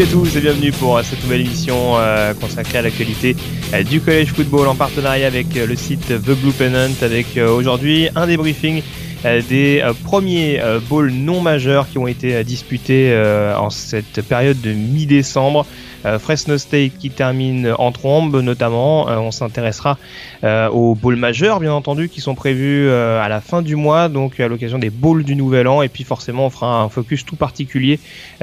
Salut à tous et bienvenue pour euh, cette nouvelle émission euh, consacrée à l'actualité euh, du collège football en partenariat avec le site The Blue Pennant avec aujourd'hui un débriefing des premiers bowls non majeurs qui ont été disputés en cette période de mi-décembre. Euh, Fresno State qui termine en trombe notamment. Euh, on s'intéressera euh, aux bowls majeurs bien entendu qui sont prévus à la fin du mois donc à l'occasion des bowls du nouvel an et puis forcément on fera un focus tout particulier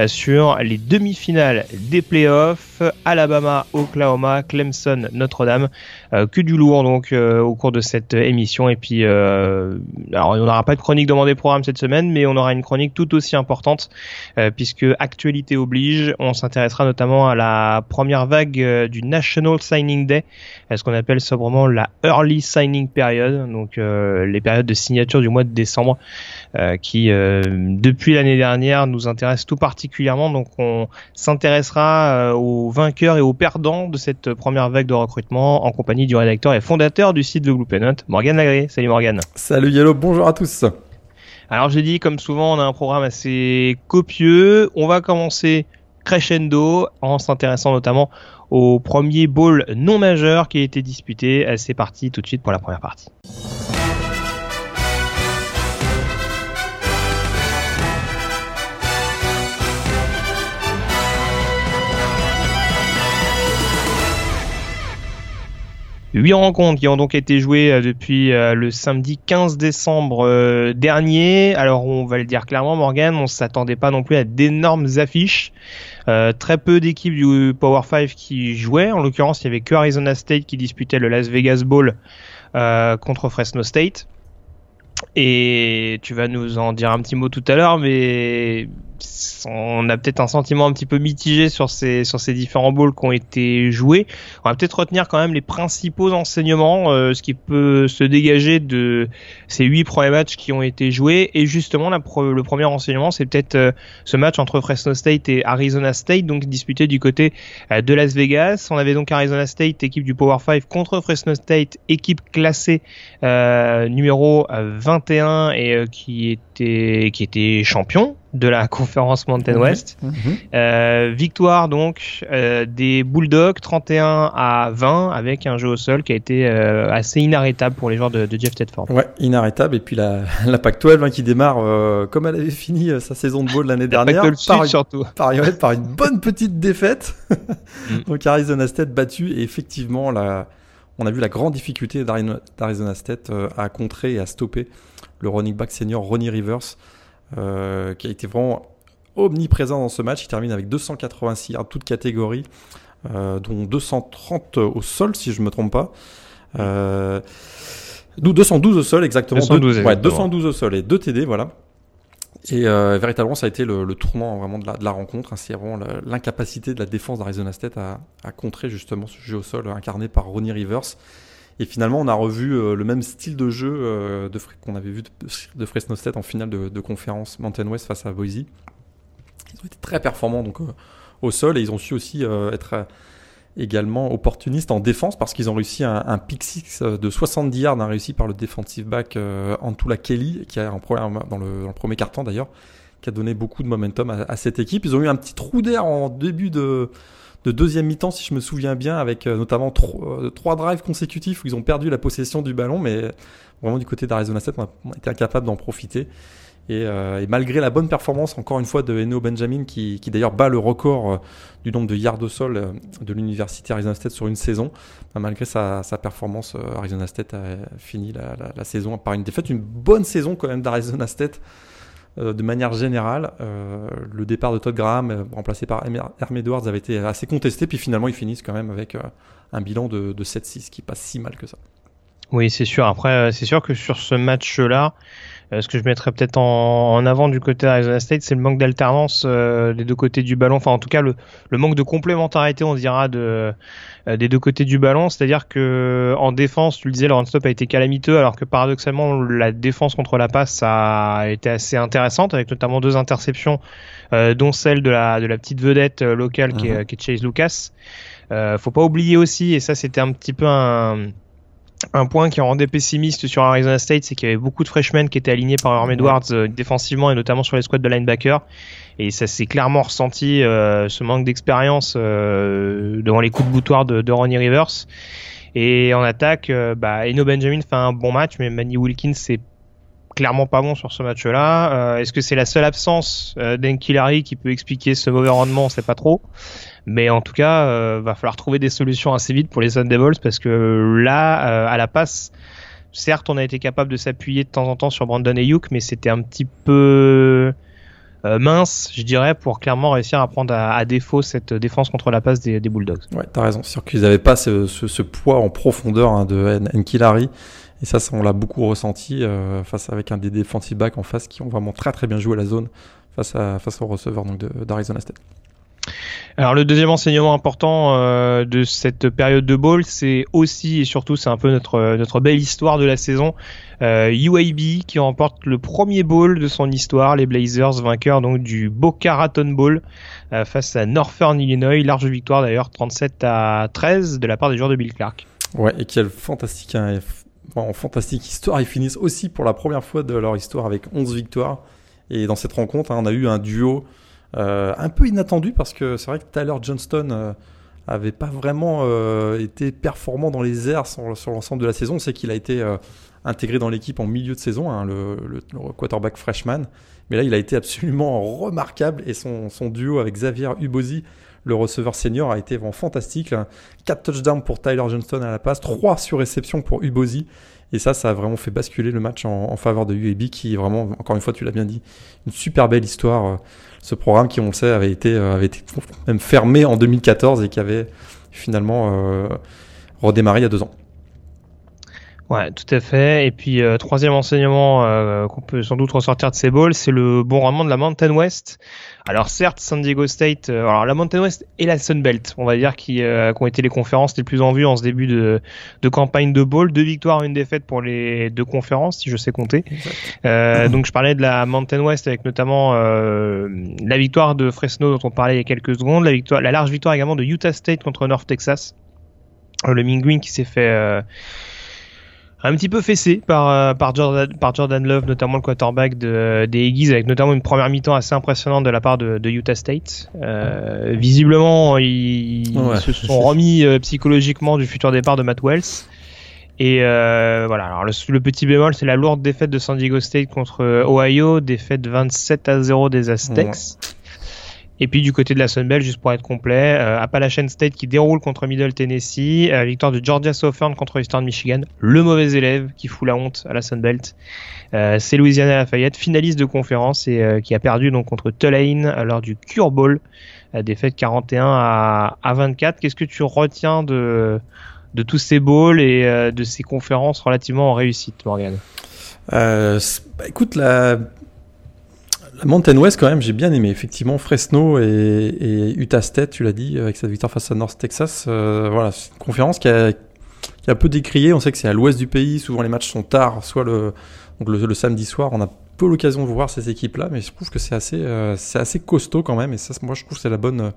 sur les demi-finales des playoffs Alabama, Oklahoma, Clemson, Notre-Dame. Euh, que du lourd donc euh, au cours de cette émission. Et puis euh, alors on n'aura pas de chronique demandée programme cette semaine mais on aura une chronique tout aussi importante puisque actualité oblige on s'intéressera notamment à la première vague du National Signing Day ce qu'on appelle sobrement la Early Signing Period donc les périodes de signature du mois de décembre qui euh, depuis l'année dernière nous intéresse tout particulièrement donc on s'intéressera euh, aux vainqueurs et aux perdants de cette première vague de recrutement en compagnie du rédacteur et fondateur du site The Blue Pennant, Morgan Lagré. Salut Morgan. Salut Yellow, bonjour à tous. Alors j'ai dit, comme souvent, on a un programme assez copieux. On va commencer crescendo en s'intéressant notamment au premier bowl non majeur qui a été disputé. Euh, C'est parti tout de suite pour la première partie. Huit rencontres qui ont donc été jouées euh, depuis euh, le samedi 15 décembre euh, dernier. Alors on va le dire clairement, Morgan, on s'attendait pas non plus à d'énormes affiches. Très peu d'équipes du Power 5 qui jouaient. En l'occurrence, il y avait que Arizona State qui disputait le Las Vegas Bowl contre Fresno State. Et tu vas nous en dire un petit mot tout à l'heure, mais on a peut-être un sentiment un petit peu mitigé sur ces sur ces différents bowls qui ont été joués. On va peut-être retenir quand même les principaux enseignements, euh, ce qui peut se dégager de ces huit premiers matchs qui ont été joués. Et justement, le premier enseignement, c'est peut-être euh, ce match entre Fresno State et Arizona State, donc disputé du côté euh, de Las Vegas. On avait donc Arizona State, équipe du Power 5, contre Fresno State, équipe classée euh, numéro euh, 21 et qui était qui était champion de la conférence Mountain West. Euh, victoire donc euh, des Bulldogs 31 à 20 avec un jeu au sol qui a été euh, assez inarrêtable pour les joueurs de, de Jeff Tedford. Ouais, inarrêtable. Et puis la, la Pac-12 hein, qui démarre comme elle avait fini sa saison de bowl l'année dernière. Le sud par, surtout. par, ouais, par une bonne petite défaite. Mm. Donc Arizona State battu. Et effectivement, la, on a vu la grande difficulté d'Ari- d'Arizona State à contrer et à stopper le running back senior Ronnie Rivers, euh, qui a été vraiment omniprésent dans ce match. Il termine avec 286 yards, toutes catégories, euh, dont 230 au sol, si je me trompe pas. Euh, dou- 212 au sol, exactement. 212, Deux- ouais, exactement. 212 au sol et 2 TD, voilà. Et euh, véritablement, ça a été le, le tournant vraiment de la, de la rencontre. hein. C'est vraiment l'incapacité de la défense d'Arizona State à, à contrer justement ce jeu au sol incarné par Ronnie Rivers. Et finalement, on a revu euh, le même style de jeu euh, qu'on avait vu de, Fresno State en finale de, conférence Mountain West face à Boise. Ils ont été très performants donc euh, au sol et ils ont su aussi être également opportunistes en défense parce qu'ils ont réussi un, un pick six de 70 yards hein, réussi par le defensive back Antula Kelly qui a en première- dans, le, dans le premier carton d'ailleurs qui a donné beaucoup de momentum à cette équipe. Ils ont eu un petit trou d'air en début de, de deuxième mi-temps, si je me souviens bien, avec euh, notamment euh, trois drives consécutifs où ils ont perdu la possession du ballon, mais vraiment du côté d'Arizona State, on a, incapable d'en profiter. Et, euh, et malgré la bonne performance, encore une fois, de Eno Benjamin, qui, d'ailleurs bat le record du nombre de yards au sol de l'université Arizona State sur une saison, bah, malgré sa, performance, Arizona State a fini la, la- saison par une défaite. Une bonne saison quand même d'Arizona State de manière générale. Euh, le départ de Todd Graham, euh, remplacé par Herm Edwards, avait été assez contesté. Puis finalement, ils finissent quand même avec euh, un bilan de, de 7-6 qui passe si mal que ça. Oui, c'est sûr. Après, c'est sûr que sur ce match-là, euh, ce que je mettrais peut-être en, avant du côté d'Arizona State, c'est le manque d'alternance euh, des deux côtés du ballon. Enfin, en tout cas, le, manque de complémentarité, on dira, de, euh, des deux côtés du ballon. C'est-à-dire que en défense, tu le disais, le run-stop a été calamiteux, alors que paradoxalement, la défense contre la passe a été assez intéressante, avec notamment deux interceptions, dont celle de la, de la petite vedette locale qui, est, mhm. qui, est, Chase Lucas. faut pas oublier aussi, et ça c'était un petit peu un un point qui rendait pessimiste sur Arizona State, c'est qu'il y avait beaucoup de freshmen qui étaient alignés par Herm Edwards euh, défensivement et notamment sur les squads de linebacker. Et ça s'est clairement ressenti, euh, ce manque d'expérience euh, devant les coups de boutoir de, de Ronnie Rivers. Et en attaque, bah, Eno Benjamin fait un bon match, mais Manny Wilkins c'est clairement pas bon sur ce match-là. Est-ce que c'est la seule absence euh, d'Enkilari qui peut expliquer ce mauvais rendement? On sait pas trop. Mais en tout cas, euh, va falloir trouver des solutions assez vite pour les Sun Devils parce que là, euh, à la passe, certes, on a été capable de s'appuyer de temps en temps sur Brandon Ayuk, mais c'était un petit peu euh, mince, je dirais, pour clairement réussir à prendre à, défaut cette défense contre la passe des, Bulldogs. Ouais, t'as raison. C'est sûr qu'ils n'avaient pas ce, poids en profondeur hein, de Nkilari. Et ça, on l'a beaucoup ressenti face avec un des defensive backs en face qui ont vraiment très très bien joué la zone face, à, face au receveur d'Arizona State. Alors le deuxième enseignement important euh, de cette période de bowl, c'est aussi et surtout, c'est un peu notre notre belle histoire de la saison. Euh, UAB qui remporte le premier bowl de son histoire, les Blazers vainqueurs donc du Boca Raton Bowl euh, face à Northern Illinois, large victoire d'ailleurs 37 à 13 de la part des joueurs de Bill Clark. Ouais, et quelle fantastique hein, fantastique histoire, ils finissent aussi pour la première fois de leur histoire avec 11 victoires. Et dans cette rencontre, hein, on a eu un duo un peu inattendu parce que c'est vrai que Tyler Johnston euh, avait pas vraiment euh, été performant dans les airs sur, l'ensemble de la saison. C'est qu'il a été intégré dans l'équipe en milieu de saison, hein, le, quarterback freshman. Mais là, il a été absolument remarquable et son, duo avec Xavier Ubozi, le receveur senior, a été vraiment fantastique. 4 touchdowns pour Tyler Johnston à la passe, 3 sur réception pour Ubozi. Et ça, ça a vraiment fait basculer le match en, faveur de UAB, qui vraiment, encore une fois, tu l'as bien dit, une super belle histoire ce programme qui, on le sait, avait été, euh, avait été même fermé en 2014 et qui avait finalement euh, redémarré il y a deux ans. Ouais, tout à fait. Et puis euh, troisième enseignement euh, qu'on peut sans doute ressortir de ces balls, c'est le bon rendement de la Mountain West. Alors certes, San Diego State, euh, alors la Mountain West et la Sun Belt, on va dire, qui, qui, ont été les conférences les plus en vue en ce début de, de campagne de bowl. Deux victoires, une défaite pour les deux conférences, si je sais compter. donc je parlais de la Mountain West avec notamment la victoire de Fresno dont on parlait il y a quelques secondes, la victoire, la large victoire également de Utah State contre North Texas. Le Minguin qui s'est fait un petit peu fessé par, euh, par, Jordan, par Jordan Love, notamment le quarterback de, des Aggies, avec notamment une première mi-temps assez impressionnante de la part de, de Utah State. Euh, visiblement, ils, se sont remis euh, psychologiquement du futur départ de Matt Wells. Et euh, voilà, alors le, petit bémol, c'est la lourde défaite de San Diego State contre Ohio, défaite 27 à 0 des Aztecs. Et puis du côté de la Sunbelt, juste pour être complet, euh, Appalachian State qui déroule contre Middle Tennessee, euh, victoire de Georgia Southern contre Eastern Michigan, le mauvais élève qui fout la honte à la Sunbelt. Euh, c'est Louisiana Lafayette, finaliste de conférence et euh, qui a perdu donc contre Tulane lors du Cure Bowl, défaite 41 à, à 24. Qu'est-ce que tu retiens de de tous ces bowls et de ces conférences relativement en réussite, Morgan? Bah, Écoute, la la Mountain West, quand même, j'ai bien aimé. Effectivement, Fresno et, Utah State, tu l'as dit, avec cette victoire face à North Texas. Euh, voilà, c'est une conférence qui a, qui a peu décrié. On sait que c'est à l'ouest du pays. Souvent, les matchs sont tard, soit le, donc le, samedi soir. On a peu l'occasion de voir ces équipes-là, mais je trouve que c'est assez, euh, assez costaud quand même. Et ça, moi, je trouve que c'est la bonne,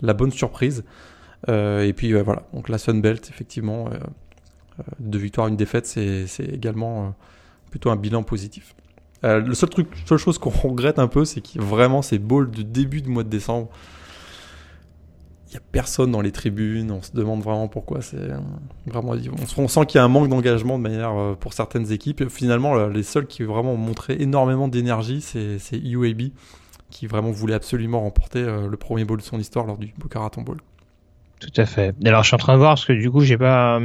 la bonne surprise. Euh, et puis, voilà. Donc, la Sun Belt, effectivement, deux victoires, une défaite, c'est également plutôt un bilan positif. Euh, le seul truc, seule chose qu'on regrette un peu, c'est que vraiment ces balls du début du mois de décembre, il n'y a personne dans les tribunes. On se demande vraiment pourquoi. C'est euh, vraiment, on, sent qu'il y a un manque d'engagement de manière euh, pour certaines équipes. finalement, les seuls qui vraiment ont montré énormément d'énergie, c'est UAB qui vraiment voulait absolument remporter le premier bowl de son histoire lors du Boca Raton Bowl. Tout à fait. Alors je suis en train de voir parce que du coup j'ai pas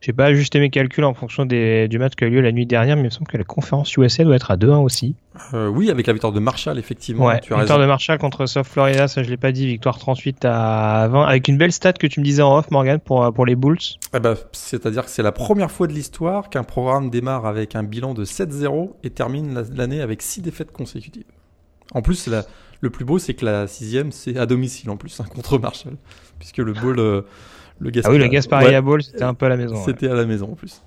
J'ai pas ajusté mes calculs en fonction des, du match qui a eu lieu la nuit dernière, mais il me semble que la conférence USA doit être à 2-1 aussi. Euh, oui, avec la victoire de Marshall, effectivement. Ouais, tu victoire raison. de Marshall contre South Florida, ça je l'ai pas dit, victoire 38 à 20, avec une belle stat que tu me disais en off, Morgan, pour, pour les Bulls. Eh ben, C'est-à-dire que c'est la première fois de l'histoire qu'un programme démarre avec un bilan de 7-0 et termine la- l'année avec 6 défaites consécutives. En plus, la- le plus beau, c'est que la sixième, c'est à domicile en plus, hein, contre Marshall. Puisque le bowl, euh, le Ah oui, le Gasparia- Gasparia ouais, c'était un peu à la maison. ouais. C'était à la maison en plus.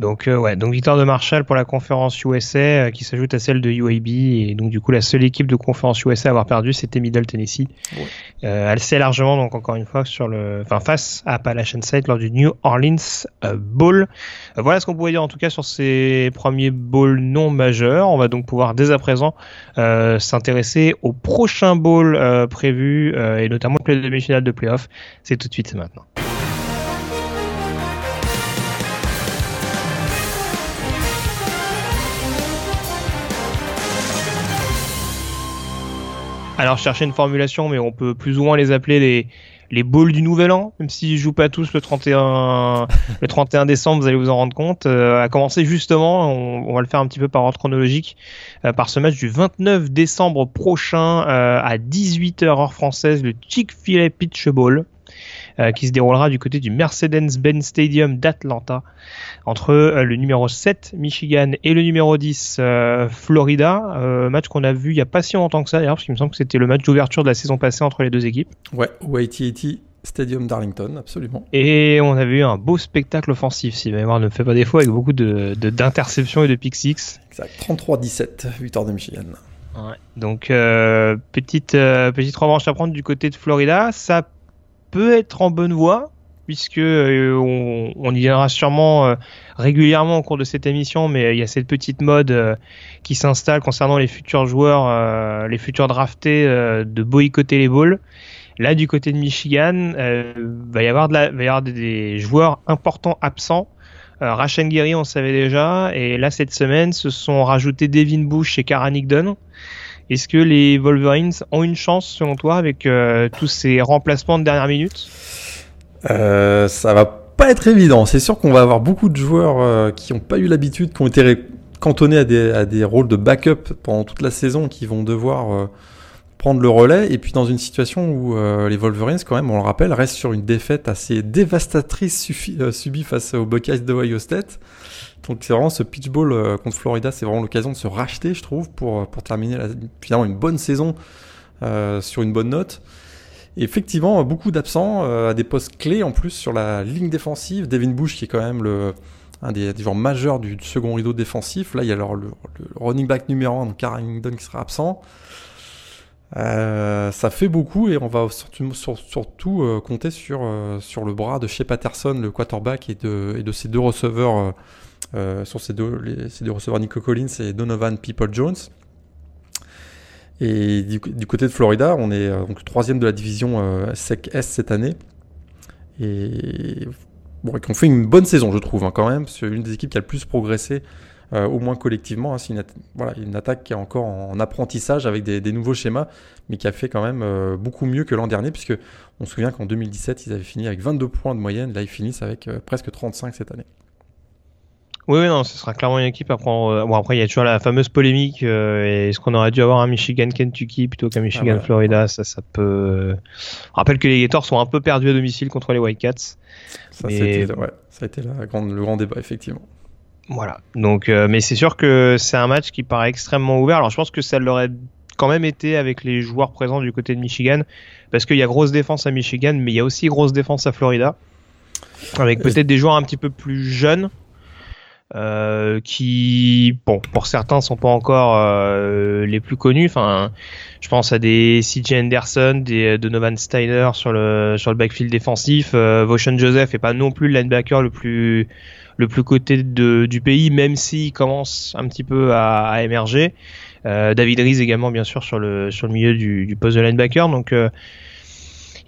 Donc euh, ouais, donc victoire de Marshall pour la conférence USA euh, qui s'ajoute à celle de UAB et donc du coup la seule équipe de conférence USA à avoir perdu c'était Middle Tennessee. Ouais. Euh, elle s'est largement donc encore une fois sur le, enfin face à Appalachian State lors du New Orleans euh, Bowl. Euh, voilà ce qu'on pouvait dire en tout cas sur ces premiers bowls non majeurs. On va donc pouvoir dès à présent euh, s'intéresser au prochain bowl euh, prévu euh, et notamment le demi-finale de playoff. C'est tout de suite, maintenant. Alors, je cherchais une formulation, mais on peut plus ou moins les appeler les, les bowls du Nouvel An, même s'ils jouent pas tous le 31, le 31 décembre, vous allez vous en rendre compte. Euh, à commencer justement, on, on va le faire un petit peu par ordre chronologique, euh, par ce match du 29 décembre prochain euh, à 18h heure française, le Chick-fil-A Pitch Bowl. Euh, qui se déroulera du côté du Mercedes-Benz Stadium d'Atlanta entre euh, le numéro 7 Michigan et le numéro 10 euh, Florida. Match qu'on a vu il y a pas si longtemps que ça d'ailleurs, parce qu'il me semble que c'était le match d'ouverture de la saison passée entre les deux équipes. Ouais, au AT&T Stadium Darlington, absolument. Et on avait eu un beau spectacle offensif, si ma mémoire ne me fait pas défaut, avec beaucoup de de- d'interceptions et de pick six. Exact. 33-17, victoire de Michigan. Donc euh, petite euh, petite revanche à prendre du côté de Florida, ça peut être en bonne voie puisque euh, on, y viendra sûrement euh, régulièrement au cours de cette émission, mais il y a cette petite mode euh, qui s'installe concernant les futurs joueurs, euh, les futurs draftés euh, de boycotter les balls. Là, du côté de Michigan, euh, va y avoir de la, va y avoir des, joueurs importants absents. Euh, Rashan Gary, on savait déjà, et là cette semaine, se sont rajoutés Devin Bush et Kara Nigdon. Est-ce que les Wolverines ont une chance, selon toi, avec euh, tous ces remplacements de dernière minute? Euh, ça va pas être évident. C'est sûr qu'on va avoir beaucoup de joueurs euh, qui n'ont pas eu l'habitude, qui ont été cantonnés à des, à des rôles de backup pendant toute la saison, qui vont devoir euh, prendre le relais. Et puis dans une situation où euh, les Wolverines, quand même, on le rappelle, restent sur une défaite assez dévastatrice suffi- euh, subie face aux Buckeyes d'Ohio State. Donc c'est vraiment ce pitch ball euh, contre Florida, c'est vraiment l'occasion de se racheter, je trouve, pour, pour terminer la, finalement une bonne saison euh, sur une bonne note. Et effectivement, beaucoup d'absents euh, à des postes clés en plus sur la ligne défensive. Devin Bush qui est quand même le, un des, des joueurs majeurs du, du second rideau défensif. Là, il y a alors le, le running back numéro 1, donc Carrington qui sera absent. Euh, ça fait beaucoup et on va surtout, sur- surtout euh, compter sur, euh, sur le bras de Shea Patterson, le quarterback, et de, et de ses deux receveurs, sur ces deux, les, ces deux receveurs Nico Collins et Donovan People-Jones. Et du, côté de Florida, on est donc troisième de la division SEC S cette année. Et bon, fait une bonne saison, je trouve, hein, quand même. C'est une des équipes qui a le plus progressé, euh, au moins collectivement. hein. C'est une, voilà, une attaque qui est encore en apprentissage avec des, des nouveaux schémas, mais qui a fait quand même euh, beaucoup mieux que l'an dernier, puisque on se souvient qu'en 2017, ils avaient fini avec 22 points de moyenne. Là, ils finissent avec euh, presque 35 cette année. Oui, oui, non, ce sera clairement une équipe à prendre. Bon, après, il y a toujours la fameuse polémique. euh, Est-ce qu'on aurait dû avoir un Michigan-Kentucky plutôt qu'un Michigan-Florida Ça, ça peut. Je rappelle que les Gators sont un peu perdus à domicile contre les Wildcats. Ça, Mais- ouais, ça a été la grande, le grand débat, effectivement. Voilà. Donc, euh, mais c'est sûr que c'est un match qui paraît extrêmement ouvert. Alors, je pense que ça l'aurait quand même été avec les joueurs présents du côté de Michigan, parce qu'il y a grosse défense à Michigan, mais il y a aussi grosse défense à Florida, avec peut-être des joueurs un petit peu plus jeunes. euh, qui, bon, pour certains, sont pas encore euh, les plus connus. Enfin, je pense à des CJ Anderson, des Donovan Steiner sur le sur le backfield défensif. Euh, Voshan Joseph est pas non plus le linebacker le plus le plus coté de, du pays, même s'il commence un petit peu à, à émerger. Euh, David Rees également, bien sûr, sur le, sur le milieu du, du poste de linebacker. Donc, euh,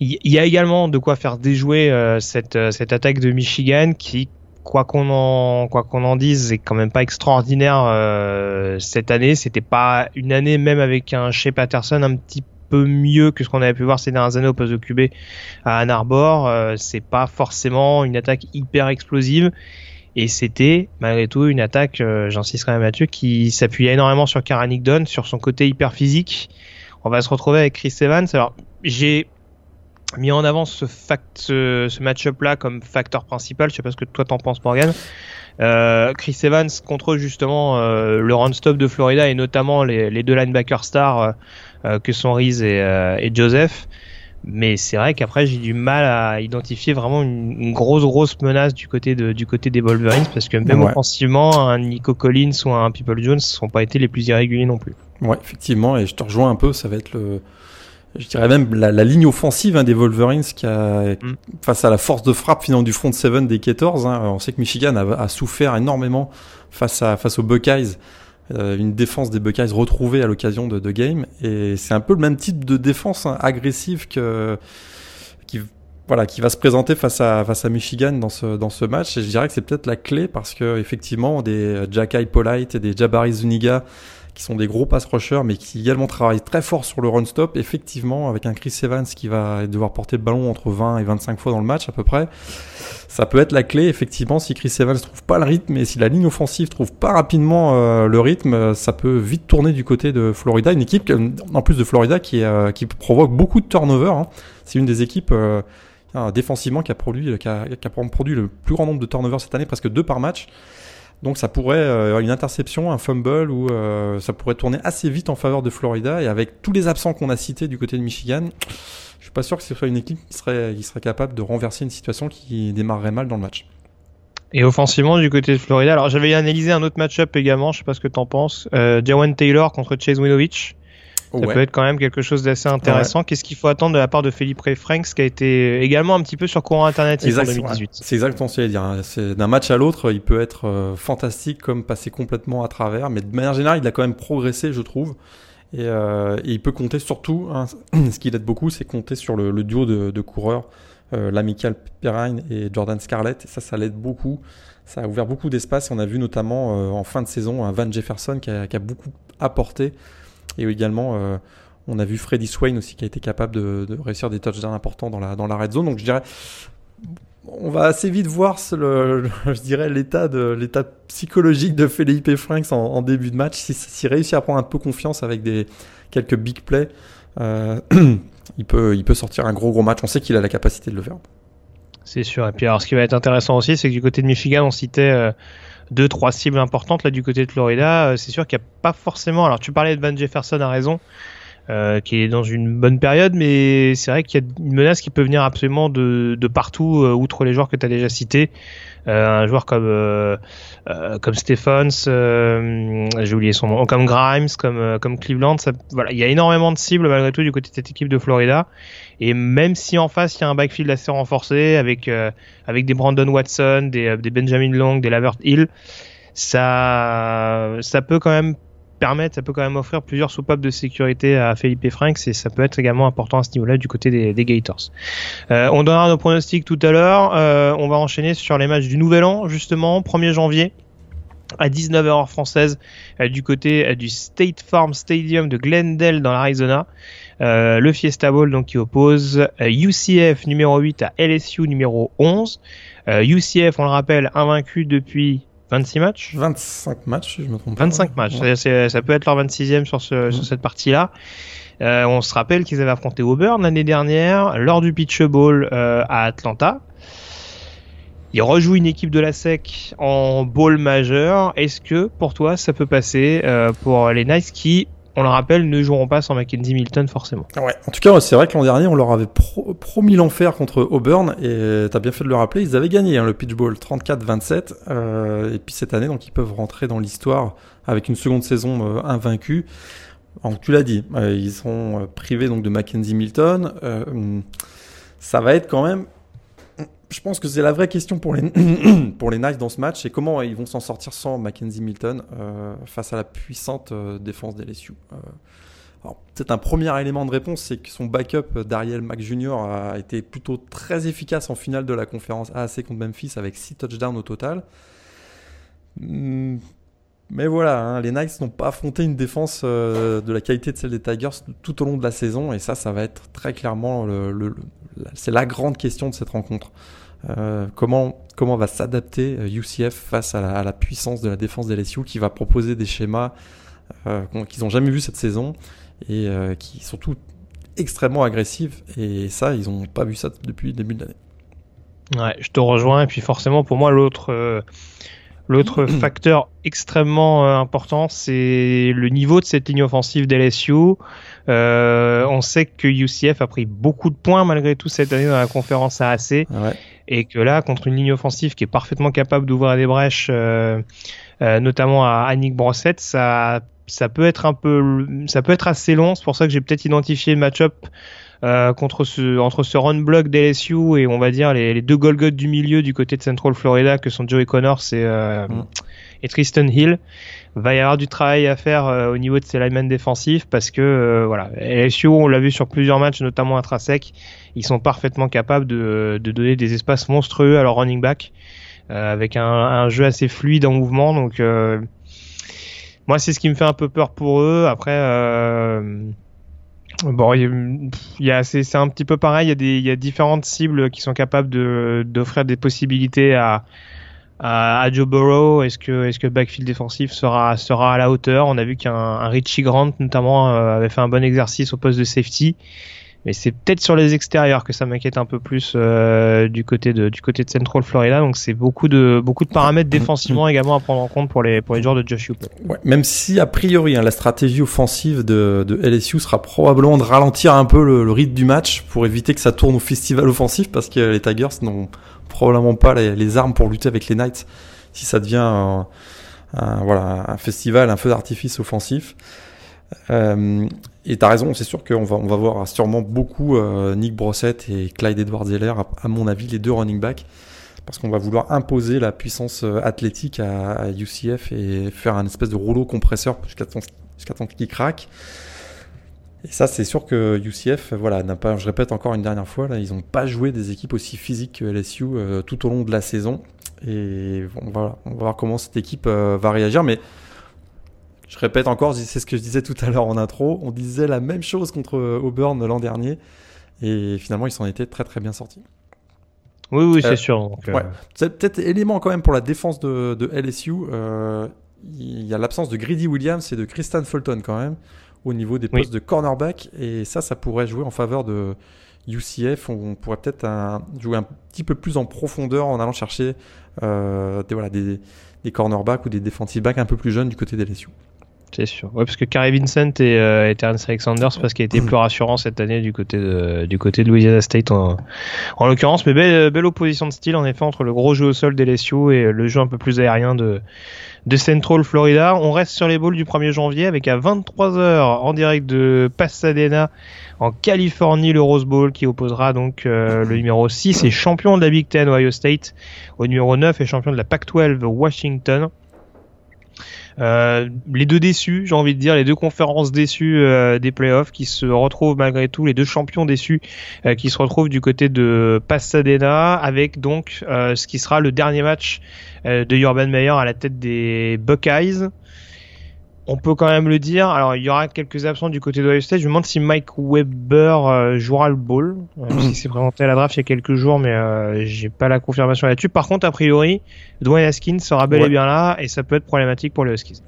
il y, a également de quoi faire déjouer euh, cette, euh, cette attaque de Michigan qui, quoi qu'on en, quoi qu'on en dise, est quand même pas extraordinaire euh, cette année. C'était pas une année, même avec un chez Patterson, un petit peu mieux que ce qu'on avait pu voir ces dernières années au poste de QB à Ann Arbor. Euh, c'est pas forcément une attaque hyper explosive. Et c'était malgré tout une attaque, euh, j'insiste quand même là-dessus, qui s'appuyait énormément sur Karen Dunn, sur son côté hyper physique. On va se retrouver avec Chris Evans. Alors j'ai mis en avant ce, ce, ce match-up là comme facteur principal. Je sais pas ce que toi t'en penses, Morgan. Euh, Chris Evans contre justement euh, le run-stop de Florida et notamment les, les deux linebackers stars euh, euh, que sont Reese et, et Joseph. Mais c'est vrai qu'après j'ai du mal à identifier vraiment une, une, grosse grosse menace du côté de, du côté des Wolverines parce que même ouais. offensivement un Nico Collins ou un People Jones ne sont pas été les plus irréguliers non plus. Ouais effectivement et je te rejoins un peu ça va être le je dirais même la, la ligne offensive hein, des Wolverines qui a, mm. face à la force de frappe finalement du front seven des 14. Hein, on sait que Michigan a, a, souffert énormément face à face aux Buckeyes. Euh, une défense des Buckeyes retrouvée à l'occasion de, de game. Et c'est un peu le même type de défense hein, agressive que qui voilà qui va se présenter face à face à Michigan dans ce dans ce match. Et je dirais que c'est peut-être la clé parce que effectivement des Jacky Polite et des Jabari Zuniga qui sont des gros pass rushers, mais qui également travaillent très fort sur le run stop. Effectivement, avec un Chris Evans qui va devoir porter le ballon entre 20 et 25 fois dans le match à peu près, ça peut être la clé. Effectivement, si Chris Evans trouve pas le rythme et si la ligne offensive trouve pas rapidement euh, le rythme, ça peut vite tourner du côté de Florida. Une équipe, en plus de Florida, qui, euh, qui provoque beaucoup de turnover. Hein. C'est une des équipes euh, défensivement qui a, produit, qui a produit le plus grand nombre de turnovers cette année, presque deux par match. Donc ça pourrait euh, une interception, un fumble ou euh, ça pourrait tourner assez vite en faveur de Florida et avec tous les absents qu'on a cités du côté de Michigan, je suis pas sûr que ce soit une équipe qui serait capable de renverser une situation qui démarrerait mal dans le match. Et offensivement du côté de Florida, alors j'avais analysé un autre match-up également, je sais pas ce que t'en penses, euh, Taylor contre Chase Winovich. Ça ouais. peut être quand même quelque chose d'assez intéressant. Ouais. Qu'est-ce qu'il faut attendre de la part de Philippe Ray Franks, qui a été également un petit peu sur courant alternatif exact, en 2018 C'est exactement ce que dire. D'un match à l'autre, il peut être euh, fantastique comme passer complètement à travers, mais de manière générale, il a quand même progressé, je trouve. Et, euh, et il peut compter surtout, hein, ce qui l'aide beaucoup, c'est compter sur le, le duo de, de coureurs, euh, l'amical Perrine et Jordan Scarlett. Et ça, ça l'aide beaucoup. Ça a ouvert beaucoup d'espace. On a vu notamment euh, en fin de saison un Van Jefferson qui a, qui a beaucoup apporté. Et également, euh, on a vu Freddy Swain aussi qui a été capable de, réussir des touchdowns importants dans la, dans la red zone. Donc je dirais, on va assez vite voir je dirais l'état de l'état psychologique de Felipe Franks en, début de match. S'il si, si réussit à prendre un peu confiance avec des quelques big plays, euh, il peut il peut sortir un gros gros match. On sait qu'il a la capacité de le faire. C'est sûr. Et puis alors, ce qui va être intéressant aussi, c'est que du côté de Michigan, on citait euh, deux trois cibles importantes là du côté de Florida. Euh, c'est sûr qu'il n'y a pas forcément. Alors, tu parlais de Van Jefferson à raison. Euh, qui est dans une bonne période, mais c'est vrai qu'il y a une menace qui peut venir absolument de, partout, euh, outre les joueurs que tu as déjà cités. Un joueur comme comme Stephens, j'ai oublié son nom, comme Grimes, comme Cleveland, il y a énormément de cibles malgré tout du côté de cette équipe de Florida. Et même si en face il y a un backfield assez renforcé avec avec des Brandon Watson, des, des Benjamin Long, des Lavert Hill, ça ça peut quand même permettre, ça peut quand même offrir plusieurs soupapes de sécurité à Felipe Franks et ça peut être également important à ce niveau-là du côté des, des Gators. Euh, on donnera nos pronostics tout à l'heure. Euh, on va enchaîner sur les matchs du Nouvel An, justement, 1er janvier à 19h heure française euh, du côté euh, du State Farm Stadium de Glendale dans l'Arizona. Euh, le Fiesta Bowl donc qui oppose UCF numéro 8 à LSU numéro 11. UCF, on le rappelle, invaincu depuis 26 matchs 25 matchs, je me trompe 25 pas. matchs, ouais. ça, ça peut être leur 26e sur, ce, sur cette partie-là. Euh, on se rappelle qu'ils avaient affronté Auburn l'année dernière lors du Pitch Bowl euh, à Atlanta. Ils rejouent une équipe de la SEC en bowl majeur. Est-ce que pour toi ça peut passer euh, pour les Knights qui on le rappelle, ne joueront pas sans Mackenzie Milton forcément. En tout cas, c'est vrai que l'an dernier, on leur avait pro promis l'enfer contre Auburn et t'as bien fait de le rappeler, ils avaient gagné hein, le pitch ball 34-27 euh, et puis cette année, ils peuvent rentrer dans l'histoire avec une seconde saison euh, invaincue. Tu l'as dit, euh, ils sont privés donc de Mackenzie Milton. Euh, ça va être quand même je pense que c'est la vraie question pour les, Knights dans ce match, c'est comment ils vont s'en sortir sans Mackenzie Milton euh, face à la puissante euh, défense des LSU. Euh, peut-être un premier élément de réponse, c'est que son backup d'Ariel Mack Jr. a été plutôt très efficace en finale de la conférence AAC contre Memphis avec 6 touchdowns au total. Hmm, Mais voilà, hein, les Knights n'ont pas affronté une défense euh, de la qualité de celle des Tigers tout au long de la saison, et ça, ça va être très clairement le, c'est la grande question de cette rencontre. Euh, comment, comment va s'adapter UCF euh, face à la, puissance de la défense des LSU qui va proposer des schémas qu'ils n'ont jamais vus cette saison et qui sont tout extrêmement agressifs. Et ça, ils n'ont pas vu ça depuis le début de l'année. Ouais, je te rejoins. Et puis forcément, pour moi, l'autre L'autre facteur extrêmement euh, important, c'est le niveau de cette ligne offensive d'LSU. Euh, on sait que UCF a pris beaucoup de points malgré tout cette année dans la conférence AAC. Et que là, contre une ligne offensive qui est parfaitement capable d'ouvrir des brèches, euh, notamment à Annick Brossette, ça, ça peut être un peu, ça peut être assez long. C'est pour ça que j'ai peut-être identifié le match-up euh, contre ce, entre ce run block d'LSU et on va dire les, les deux Golgoth du milieu du côté de Central Florida que sont Joey Connors et, euh, mm. et Tristan Hill va y avoir du travail à faire euh, au niveau de ses linemen défensifs parce que voilà LSU on l'a vu sur plusieurs matchs notamment intrasec ils sont parfaitement capables de, de donner des espaces monstrueux à leur running back avec un, un, jeu assez fluide en mouvement donc moi c'est ce qui me fait un peu peur pour eux après Bon, il y a, c'est un petit peu pareil. Il y a des, il y a différentes cibles qui sont capables d'offrir des possibilités à, à, Joe Burrow. Est-ce que est-ce que backfield défensif sera sera à la hauteur? On a vu qu'un Richie Grant notamment euh, avait fait un bon exercice au poste de safety mais c'est peut-être sur les extérieurs que ça m'inquiète un peu plus euh, du côté de du côté de Central Florida donc c'est beaucoup de beaucoup de paramètres défensivement également à prendre en compte pour les pour les joueurs de Josh. Ouais, même si a priori hein, la stratégie offensive de, de LSU sera probablement de ralentir un peu le, rythme du match pour éviter que ça tourne au festival offensif parce que les Tigers n'ont probablement pas les, les, armes pour lutter avec les Knights si ça devient un, un voilà un festival un feu d'artifice offensif. Euh, et t'as raison, c'est sûr qu'on va, on va voir sûrement beaucoup euh, Nick Brossette et Clyde Edwards-Zeller, à, mon avis, les deux running backs, parce qu'on va vouloir imposer la puissance euh, athlétique à, UCF et faire un espèce de rouleau compresseur jusqu'à temps, qu'il craque. Et ça, c'est sûr que UCF, voilà, n'a pas, je répète encore une dernière fois, là, ils n'ont pas joué des équipes aussi physiques que LSU tout au long de la saison. Et va, on va voir comment cette équipe va réagir. Mais je répète encore, c'est ce que je disais tout à l'heure en intro, on disait la même chose contre Auburn l'an dernier, et finalement ils s'en étaient très très bien sortis. Oui, oui, c'est euh, sûr. Euh, c'est peut-être élément quand même pour la défense de, LSU. Euh, il y a l'absence de Greedy Williams et de Kristen Fulton quand même au niveau des postes de cornerback, et ça, ça pourrait jouer en faveur de UCF. On, pourrait peut-être jouer un petit peu plus en profondeur en allant chercher des, voilà, des, des cornerbacks ou des defensive backs un peu plus jeunes du côté des LSU. C'est sûr. Ouais, parce que Carrie Vincent et, euh, et Terence Alexander, c'est parce qu'il a été plus rassurant cette année du côté de, du côté de Louisiana State en, en l'occurrence. Mais belle, belle opposition de style en effet entre le gros jeu au sol des LSU et le jeu un peu plus aérien de, de Central Florida. On reste sur les balls du 1er janvier avec à 23h en direct de Pasadena en Californie le Rose Bowl qui opposera donc euh, le numéro 6 et champion de la Big Ten Ohio State au numéro 9 et champion de la Pac-12 Washington. Euh, les deux déçus, j'ai envie de dire, les deux conférences déçues euh, des playoffs qui se retrouvent malgré tout, les deux champions déçus euh, qui se retrouvent du côté de Pasadena avec donc ce qui sera le dernier match de Urban Meyer à la tête des Buckeyes on peut quand même le dire. Alors, il y aura quelques absents du côté de Ohio State. Je me demande si Mike Weber euh, jouera le ball. Euh, il s'est présenté à la draft il y a quelques jours, mais euh, j'ai pas la confirmation là-dessus. Par contre, a priori, Dwayne Haskins sera bel et bien là, et ça peut être problématique pour les Huskies.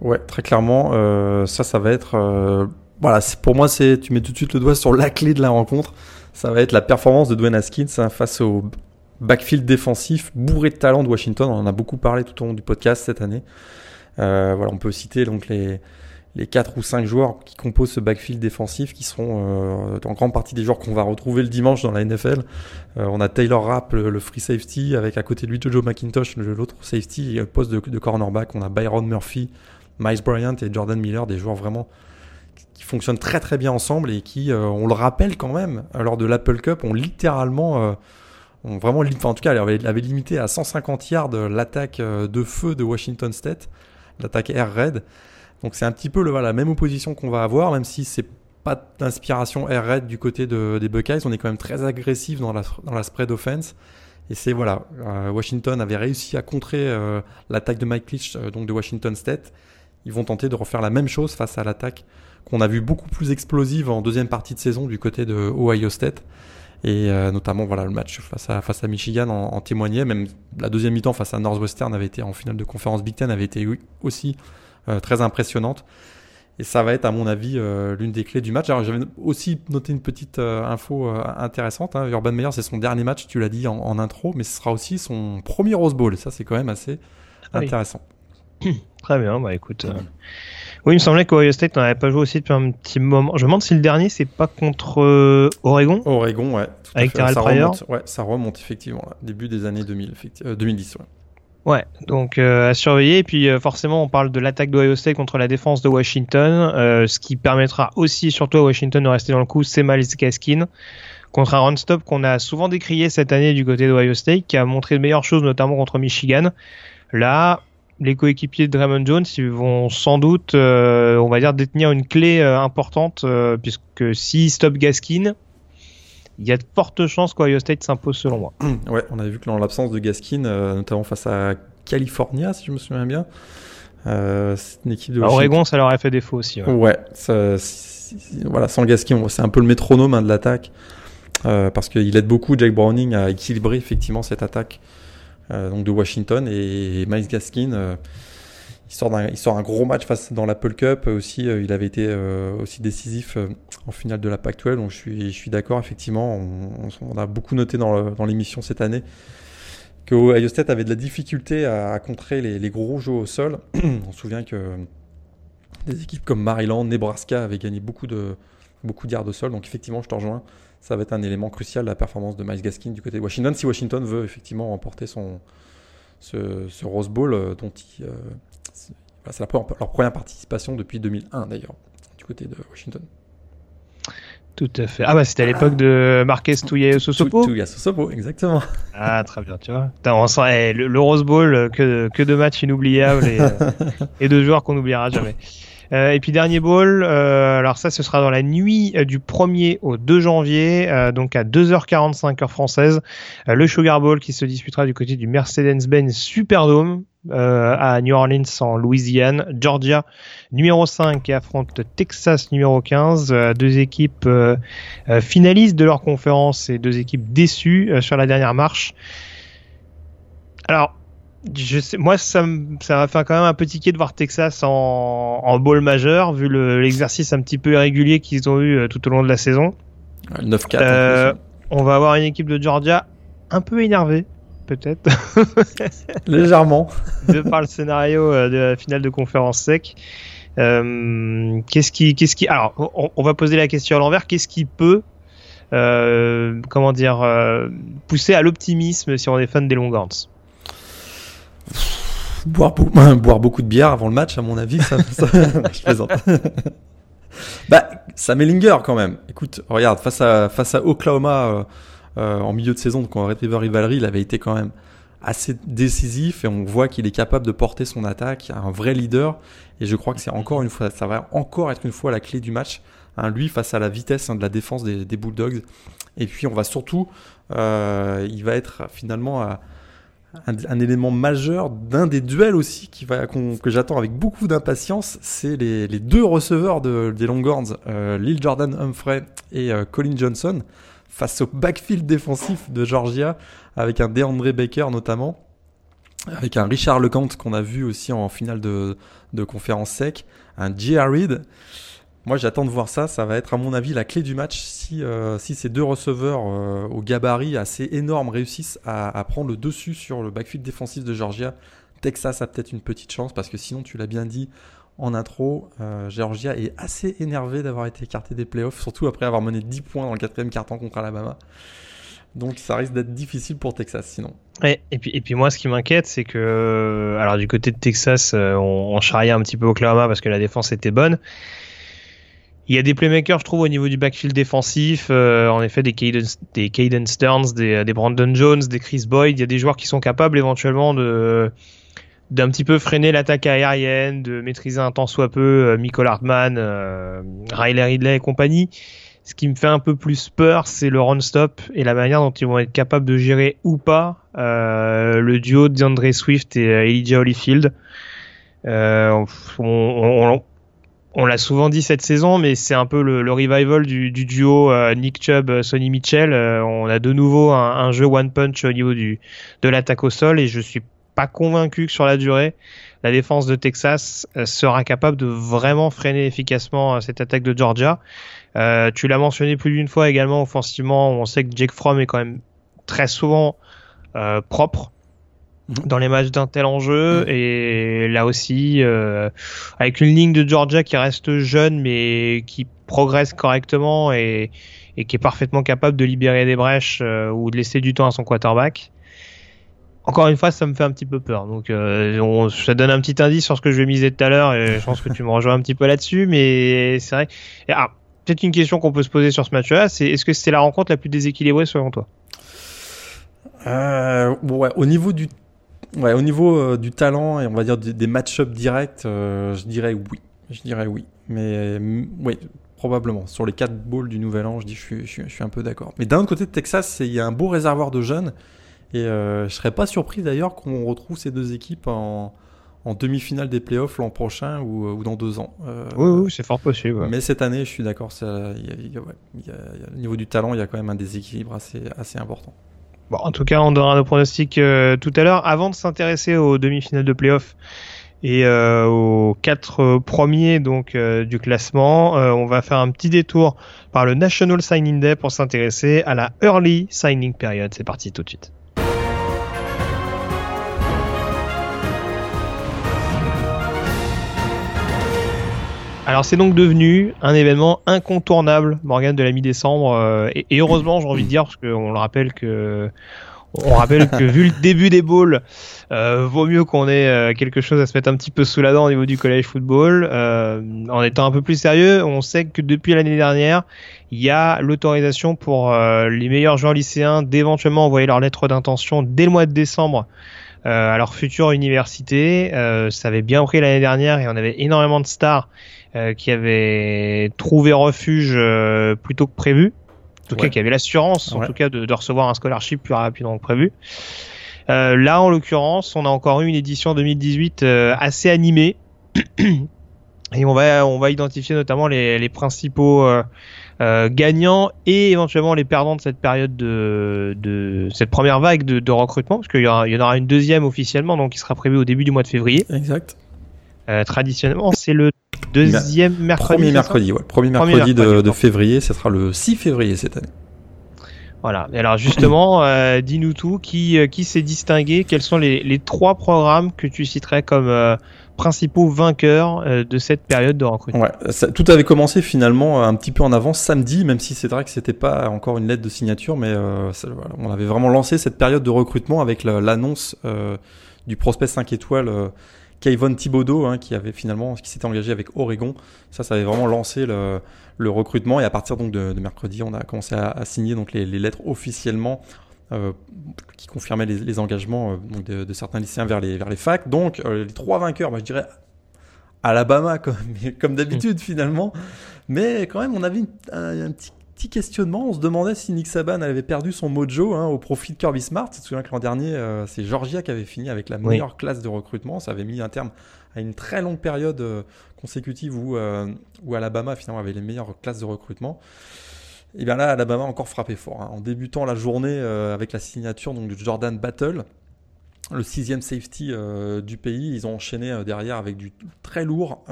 Ouais, très clairement. ça, ça va être. voilà, pour moi, c'est tu mets tout de suite le doigt sur la clé de la rencontre. Ça va être la performance de Dwayne Haskins hein, face au backfield défensif bourré de talent de Washington. On en a beaucoup parlé tout au long du podcast cette année. Euh, voilà, on peut citer donc les les 4 ou 5 joueurs qui composent ce backfield défensif qui seront euh, en grande partie des joueurs qu'on va retrouver le dimanche dans la NFL. Euh, on a Taylor Rapp, le, free safety, avec à côté de lui Joe McIntosh, l'autre safety, et poste de, cornerback. On a Byron Murphy, Miles Bryant et Jordan Miller, des joueurs vraiment qui fonctionnent très très bien ensemble et qui, on le rappelle quand même, lors de l'Apple Cup, ont littéralement... ont vraiment, enfin, en tout cas, limité à 150 yards l'attaque de feu de Washington State l'attaque air raid. Donc c'est un petit peu le, la même opposition qu'on va avoir, même si c'est pas d'inspiration air raid du côté de, des Buckeyes. On est quand même très agressif dans la, dans la spread offense. Et c'est voilà, Washington avait réussi à contrer l'attaque de Mike Leach, donc de Washington State. Ils vont tenter de refaire la même chose face à l'attaque qu'on a vu beaucoup plus explosive en deuxième partie de saison du côté de Ohio State. Et euh, notamment, voilà, le match face à, face à Michigan en, témoignait. Même la deuxième mi-temps face à Northwestern avait été en finale de conférence Big Ten avait été aussi euh, très impressionnante. Et ça va être, à mon avis, euh, l'une des clés du match. Alors, j'avais aussi noté une petite info intéressante. Hein. Urban Meyer, c'est son dernier match, tu l'as dit en, intro, mais ce sera aussi son premier Rose Bowl. Ça, c'est quand même assez ah intéressant. Très bien, bah écoute. Oui, il me semblait qu'Ohio State n'avait pas joué aussi depuis un petit moment. Je me demande si le dernier, c'est pas contre euh, Oregon? Oregon, ouais. Avec Terrell Pryor? Ouais, ça remonte effectivement, début des années 2000, 2010. Ouais. Ouais, donc euh, à surveiller. Et puis euh, forcément, on parle de l'attaque d'Ohio State contre la défense de Washington. ce qui permettra aussi, surtout à Washington, de rester dans le coup, c'est Miles Gaskin. Contre un run-stop qu'on a souvent décrié cette année du côté d'Ohio State, qui a montré de meilleures choses, notamment contre Michigan. Là, les coéquipiers de Draymond Jones ils vont sans doute, euh, on va dire, détenir une clé euh, importante, euh, puisque si stop Gaskin, il y a de fortes chances qu'Ohio State s'impose selon moi. Ouais, on a vu que dans l'absence de Gaskin, notamment face à California, si je me souviens bien, c'est une équipe de Oregon, ça leur a fait défaut aussi. Ouais, voilà, sans Gaskin, c'est un peu le métronome hein, de l'attaque, parce qu'il aide beaucoup Jack Browning à équilibrer effectivement cette attaque. Euh, donc de Washington et Miles Gaskin. Euh, il sort, un gros match face dans l'Apple Cup aussi. Euh, il avait été aussi décisif en finale de la Pac-12. Donc je suis, d'accord, effectivement. On, a beaucoup noté dans l'émission cette année que Ohio State avait de la difficulté à, contrer les, gros jeux au sol. on se souvient que des équipes comme Maryland, Nebraska avaient gagné beaucoup de beaucoup de sol. Donc effectivement, je te rejoins ça va être un élément crucial de la performance de Miles Gaskin du côté de Washington. Si Washington veut effectivement remporter son, ce, Rose Bowl, euh, dont euh, c'est leur première participation depuis 2001 d'ailleurs, du côté de Washington. Tout à fait. Ah bah c'était à l'époque de Marquez Touya Sosopo. Touya Sosopo, exactement. Ah très bien, tu vois. On sent eh, le, Rose Bowl, que, que de matchs inoubliables et, et de joueurs qu'on n'oubliera jamais. Euh, et puis dernier bowl, euh, alors ça ce sera dans la nuit euh, du 1er au 2 janvier, donc à 2h45 heure française, le Sugar Bowl qui se disputera du côté du Mercedes-Benz Superdome. à New Orleans en Louisiane, Georgia numéro 5 qui affronte Texas numéro 15, deux équipes finalistes de leur conférence et deux équipes déçues sur la dernière marche. Alors, je sais, moi, ça, m'a fait quand même un petit quai de voir Texas en, en bowl majeur, vu l'exercice un petit peu irrégulier qu'ils ont eu euh, tout au long de la saison. 9-4. Euh, on va avoir une équipe de Georgia un peu énervée, peut-être. Légèrement. de par le scénario euh, de la finale de conférence sec. Euh, qu'est-ce qui, qu'est-ce qui, alors, on, on, va poser la question à l'envers. Qu'est-ce qui peut, euh, comment dire, pousser à l'optimisme si on est fan des Longhorns? Boire, boire, beaucoup de bière avant le match, à mon avis, ça, je plaisante. bah, ça Mellinger quand même. Écoute, regarde, face à, face à Oklahoma euh, euh, en milieu de saison, donc en Red River Rivalry, il avait été quand même assez décisif et on voit qu'il est capable de porter son attaque, un vrai leader. Et je crois que c'est encore une fois, ça va encore être une fois la clé du match. Hein, lui face à la vitesse hein, de la défense des, des, Bulldogs. Et puis on va surtout, euh, il va être finalement à un, élément majeur d'un des duels aussi qui va, que j'attends avec beaucoup d'impatience, c'est les, deux receveurs de, des Longhorns, euh, Lil Jordan Humphrey et euh, Colin Johnson, face au backfield défensif de Georgia, avec un DeAndre Baker notamment, avec un Richard LeCount qu'on a vu aussi en finale de, de conférence sec, un J.R. Reed. Moi, j'attends de voir ça. Ça va être, à mon avis, la clé du match si, euh, si ces deux receveurs euh, au gabarit assez énorme réussissent à, prendre le dessus sur le backfield défensif de Georgia. Texas a peut-être une petite chance parce que sinon, tu l'as bien dit en intro, euh, Georgia est assez énervé d'avoir été écarté des playoffs, surtout après avoir mené 10 points dans le quatrième carton contre Alabama. Donc ça risque d'être difficile pour Texas sinon. et, puis, et puis moi ce qui m'inquiète c'est que alors du côté de Texas on, on charriait un petit peu Oklahoma parce que la défense était bonne. Il y a des playmakers, je trouve, au niveau du backfield défensif. Euh, en effet, des Caden, des Stearns, des, Brandon Jones, des Chris Boyd. Il y a des joueurs qui sont capables éventuellement de d'un petit peu freiner l'attaque aérienne, de maîtriser un temps soit peu euh, Michael Hartman, euh, Riley Ridley et compagnie. Ce qui me fait un peu plus peur, c'est le run-stop et la manière dont ils vont être capables de gérer ou pas euh, le duo d'Andre Swift et euh, Elijah Holyfield. Euh, on, on, l'a souvent dit cette saison, mais c'est un peu le, revival du, du duo euh, Nick Chubb, euh, Sonny Mitchell. on a de nouveau un, jeu one punch au niveau de l'attaque au sol et je suis pas convaincu que sur la durée, la défense de Texas sera capable de vraiment freiner efficacement cette attaque de Georgia. Euh, tu l'as mentionné plus d'une fois également offensivement. On sait que Jake Fromm est quand même très souvent euh, propre. Dans les matchs d'un tel enjeu mhm. et là aussi euh, avec une ligne de Georgia qui reste jeune mais qui progresse correctement et, et qui est parfaitement capable de libérer des brèches euh, ou de laisser du temps à son quarterback. Encore une fois, ça me fait un petit peu peur. Donc, euh, on, ça donne un petit indice sur ce que je vais miser tout à l'heure, et je pense que tu me rejoins un petit peu là-dessus. Mais c'est vrai. ah, peut-être une question qu'on peut se poser sur ce match-là, c'est est-ce que c'était la rencontre la plus déséquilibrée selon toi? Euh, ouais, au niveau du ouais, au niveau euh, du talent et on va dire des, match-ups directs, euh, je dirais oui. Je dirais oui. Mais oui, probablement. Sur les 4 balls du Nouvel An, je dis je suis, je suis, un peu d'accord. Mais d'un autre côté de Texas, il y a un beau réservoir de jeunes. Et je serais pas surpris d'ailleurs qu'on retrouve ces deux équipes en, en demi-finale des playoffs l'an prochain ou, ou, dans deux ans. Euh, oui, oui c'est fort possible. Mais cette année, je suis d'accord, au niveau du talent, il y a quand même un déséquilibre assez, assez important. Bon, en tout cas, on donnera nos pronostics euh, tout à l'heure. Avant de s'intéresser aux demi-finales de playoffs et euh, aux quatre premiers donc du classement, on va faire un petit détour par le National Signing Day pour s'intéresser à la Early Signing Period. C'est parti tout de suite. Alors c'est donc devenu un événement incontournable, Morgan, de la mi-décembre, euh, et, heureusement j'ai envie de dire, parce qu'on le rappelle que on rappelle que vu le début des balls, euh, vaut mieux qu'on ait euh, quelque chose à se mettre un petit peu sous la dent au niveau du collège football. en étant un peu plus sérieux, on sait que depuis l'année dernière, il y a l'autorisation pour les meilleurs joueurs lycéens d'éventuellement envoyer leur lettre d'intention dès le mois de décembre à leur future université. ça avait bien pris l'année dernière et on avait énormément de stars qui avait trouvé refuge euh, plutôt que prévu. En tout cas, qui avait l'assurance, en tout cas, de, de, recevoir un scholarship plus rapidement que prévu. Euh, là, en l'occurrence, on a encore eu une édition 2018 euh, assez animée. Et on va, on va identifier notamment les, les principaux euh, gagnants et éventuellement les perdants de cette période de, de cette première vague de, de recrutement, parce qu'il y, y, en aura une deuxième officiellement, donc qui sera prévue au début du mois de février. Exact. Euh, traditionnellement, c'est le deuxième mercredi. Premier mercredi, ouais. Premier, mercredi, de, février, ce sera le 6 février cette année. Voilà. Et alors justement, euh, dis-nous tout. Qui, euh, qui s'est distingué? Quels sont les, les, trois programmes que tu citerais comme euh, principaux vainqueurs de cette période de recrutement? Ouais, Tout avait commencé finalement un petit peu en avance samedi, même si c'est vrai que c'était pas encore une lettre de signature, mais on avait vraiment lancé cette période de recrutement avec l'annonce du prospect 5 étoiles Kayvon Thibodeau, hein, qui avait finalement, qui s'était engagé avec Oregon. Ça, ça avait vraiment lancé le, recrutement. Et à partir donc de, mercredi, on a commencé à, signer donc les, lettres officiellement euh, qui confirmaient les, engagements euh, de, certains lycéens vers les, vers les facs. Donc euh, les trois vainqueurs, bah, je dirais Alabama comme, comme d'habitude finalement. Mais quand même, on avait un, un petit petit questionnement. On se demandait si Nick Saban avait perdu son mojo hein, au profit de Kirby Smart. Tu te souviens que l'an dernier, euh, c'est Georgia qui avait fini avec la meilleure classe de recrutement. Ça avait mis un terme à une très longue période euh, consécutive où, euh, où, Alabama finalement avait les meilleures classes de recrutement. Et bien là, Alabama a encore frappé fort. Hein. En débutant la journée avec la signature donc, de Jordan Battle, le sixième safety du pays, ils ont enchaîné derrière avec du très lourd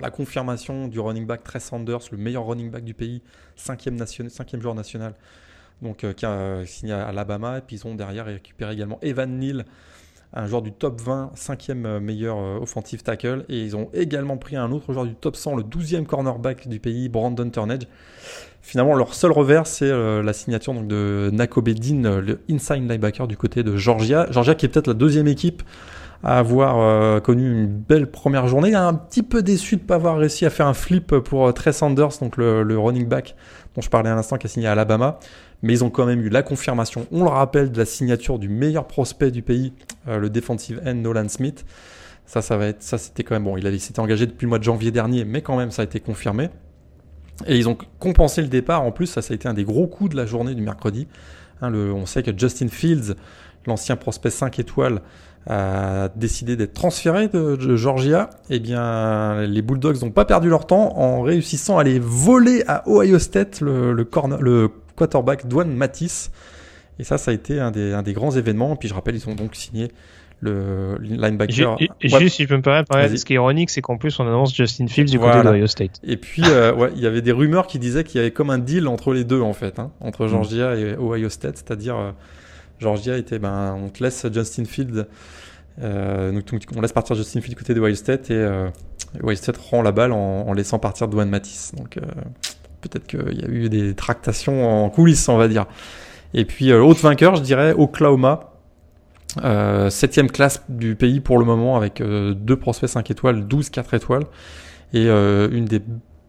la confirmation du running back Trey Sanders, le meilleur running back du pays, cinquième, joueur national, donc, euh, qui a euh, signé à Alabama. Et puis ils ont derrière récupéré également Evan Neal, un joueur du top 20, cinquième euh, meilleur offensive tackle. Et ils ont également pris un autre joueur du top 100, le 12e cornerback du pays, Brandon Turnage. Finalement, leur seul revers, c'est la signature donc, de Nakobe Dean, le inside linebacker du côté de Georgia. Georgia qui est peut-être la deuxième équipe à avoir euh, connu une belle première journée. Il un petit peu déçu de ne pas avoir réussi à faire un flip pour euh, Trey Sanders, donc le, running back dont je parlais à l'instant qui a signé à Alabama. Mais ils ont quand même eu la confirmation, on le rappelle, de la signature du meilleur prospect du pays, euh, le defensive end Nolan Smith. Ça, ça va être, ça c'était quand même bon. Il avait s'était engagé depuis le mois de janvier dernier, mais quand même ça a été confirmé. Et ils ont compensé le départ. En plus, ça, ça a été un des gros coups de la journée du mercredi. Hein, on sait que Justin Fields, l'ancien prospect 5 étoiles, a décidé d'être transféré de, Georgia. Eh bien, les Bulldogs n'ont pas perdu leur temps en réussissant à aller voler à Ohio State le, le, corner, le quarterback Dwayne Matisse. Et ça, ça a été un des, un des grands événements. Puis je rappelle, ils ont donc signé le linebacker. Juste, si je peux me permettre, ce qui est ironique, c'est qu'en plus, on annonce Justin Fields du côté d'Ohio State. Et puis, euh, ouais, il y avait des rumeurs qui disaient qu'il y avait comme un deal entre les deux, en fait, hein, entre mm. Georgia et Ohio State, c'est-à-dire euh, Georgia était, ben, on te laisse Justin Fields, euh, on laisse partir Justin Fields du côté d'Ohio State et Ohio State rend la balle en, laissant partir Dwayne Matisse. Donc, peut-être qu'il y a eu des tractations en coulisses, on va dire. Et puis, l'autre vainqueur, je dirais, Oklahoma euh, septième classe du pays pour le moment avec euh, deux prospects 5 étoiles, 12 4 étoiles. Et euh, une, des,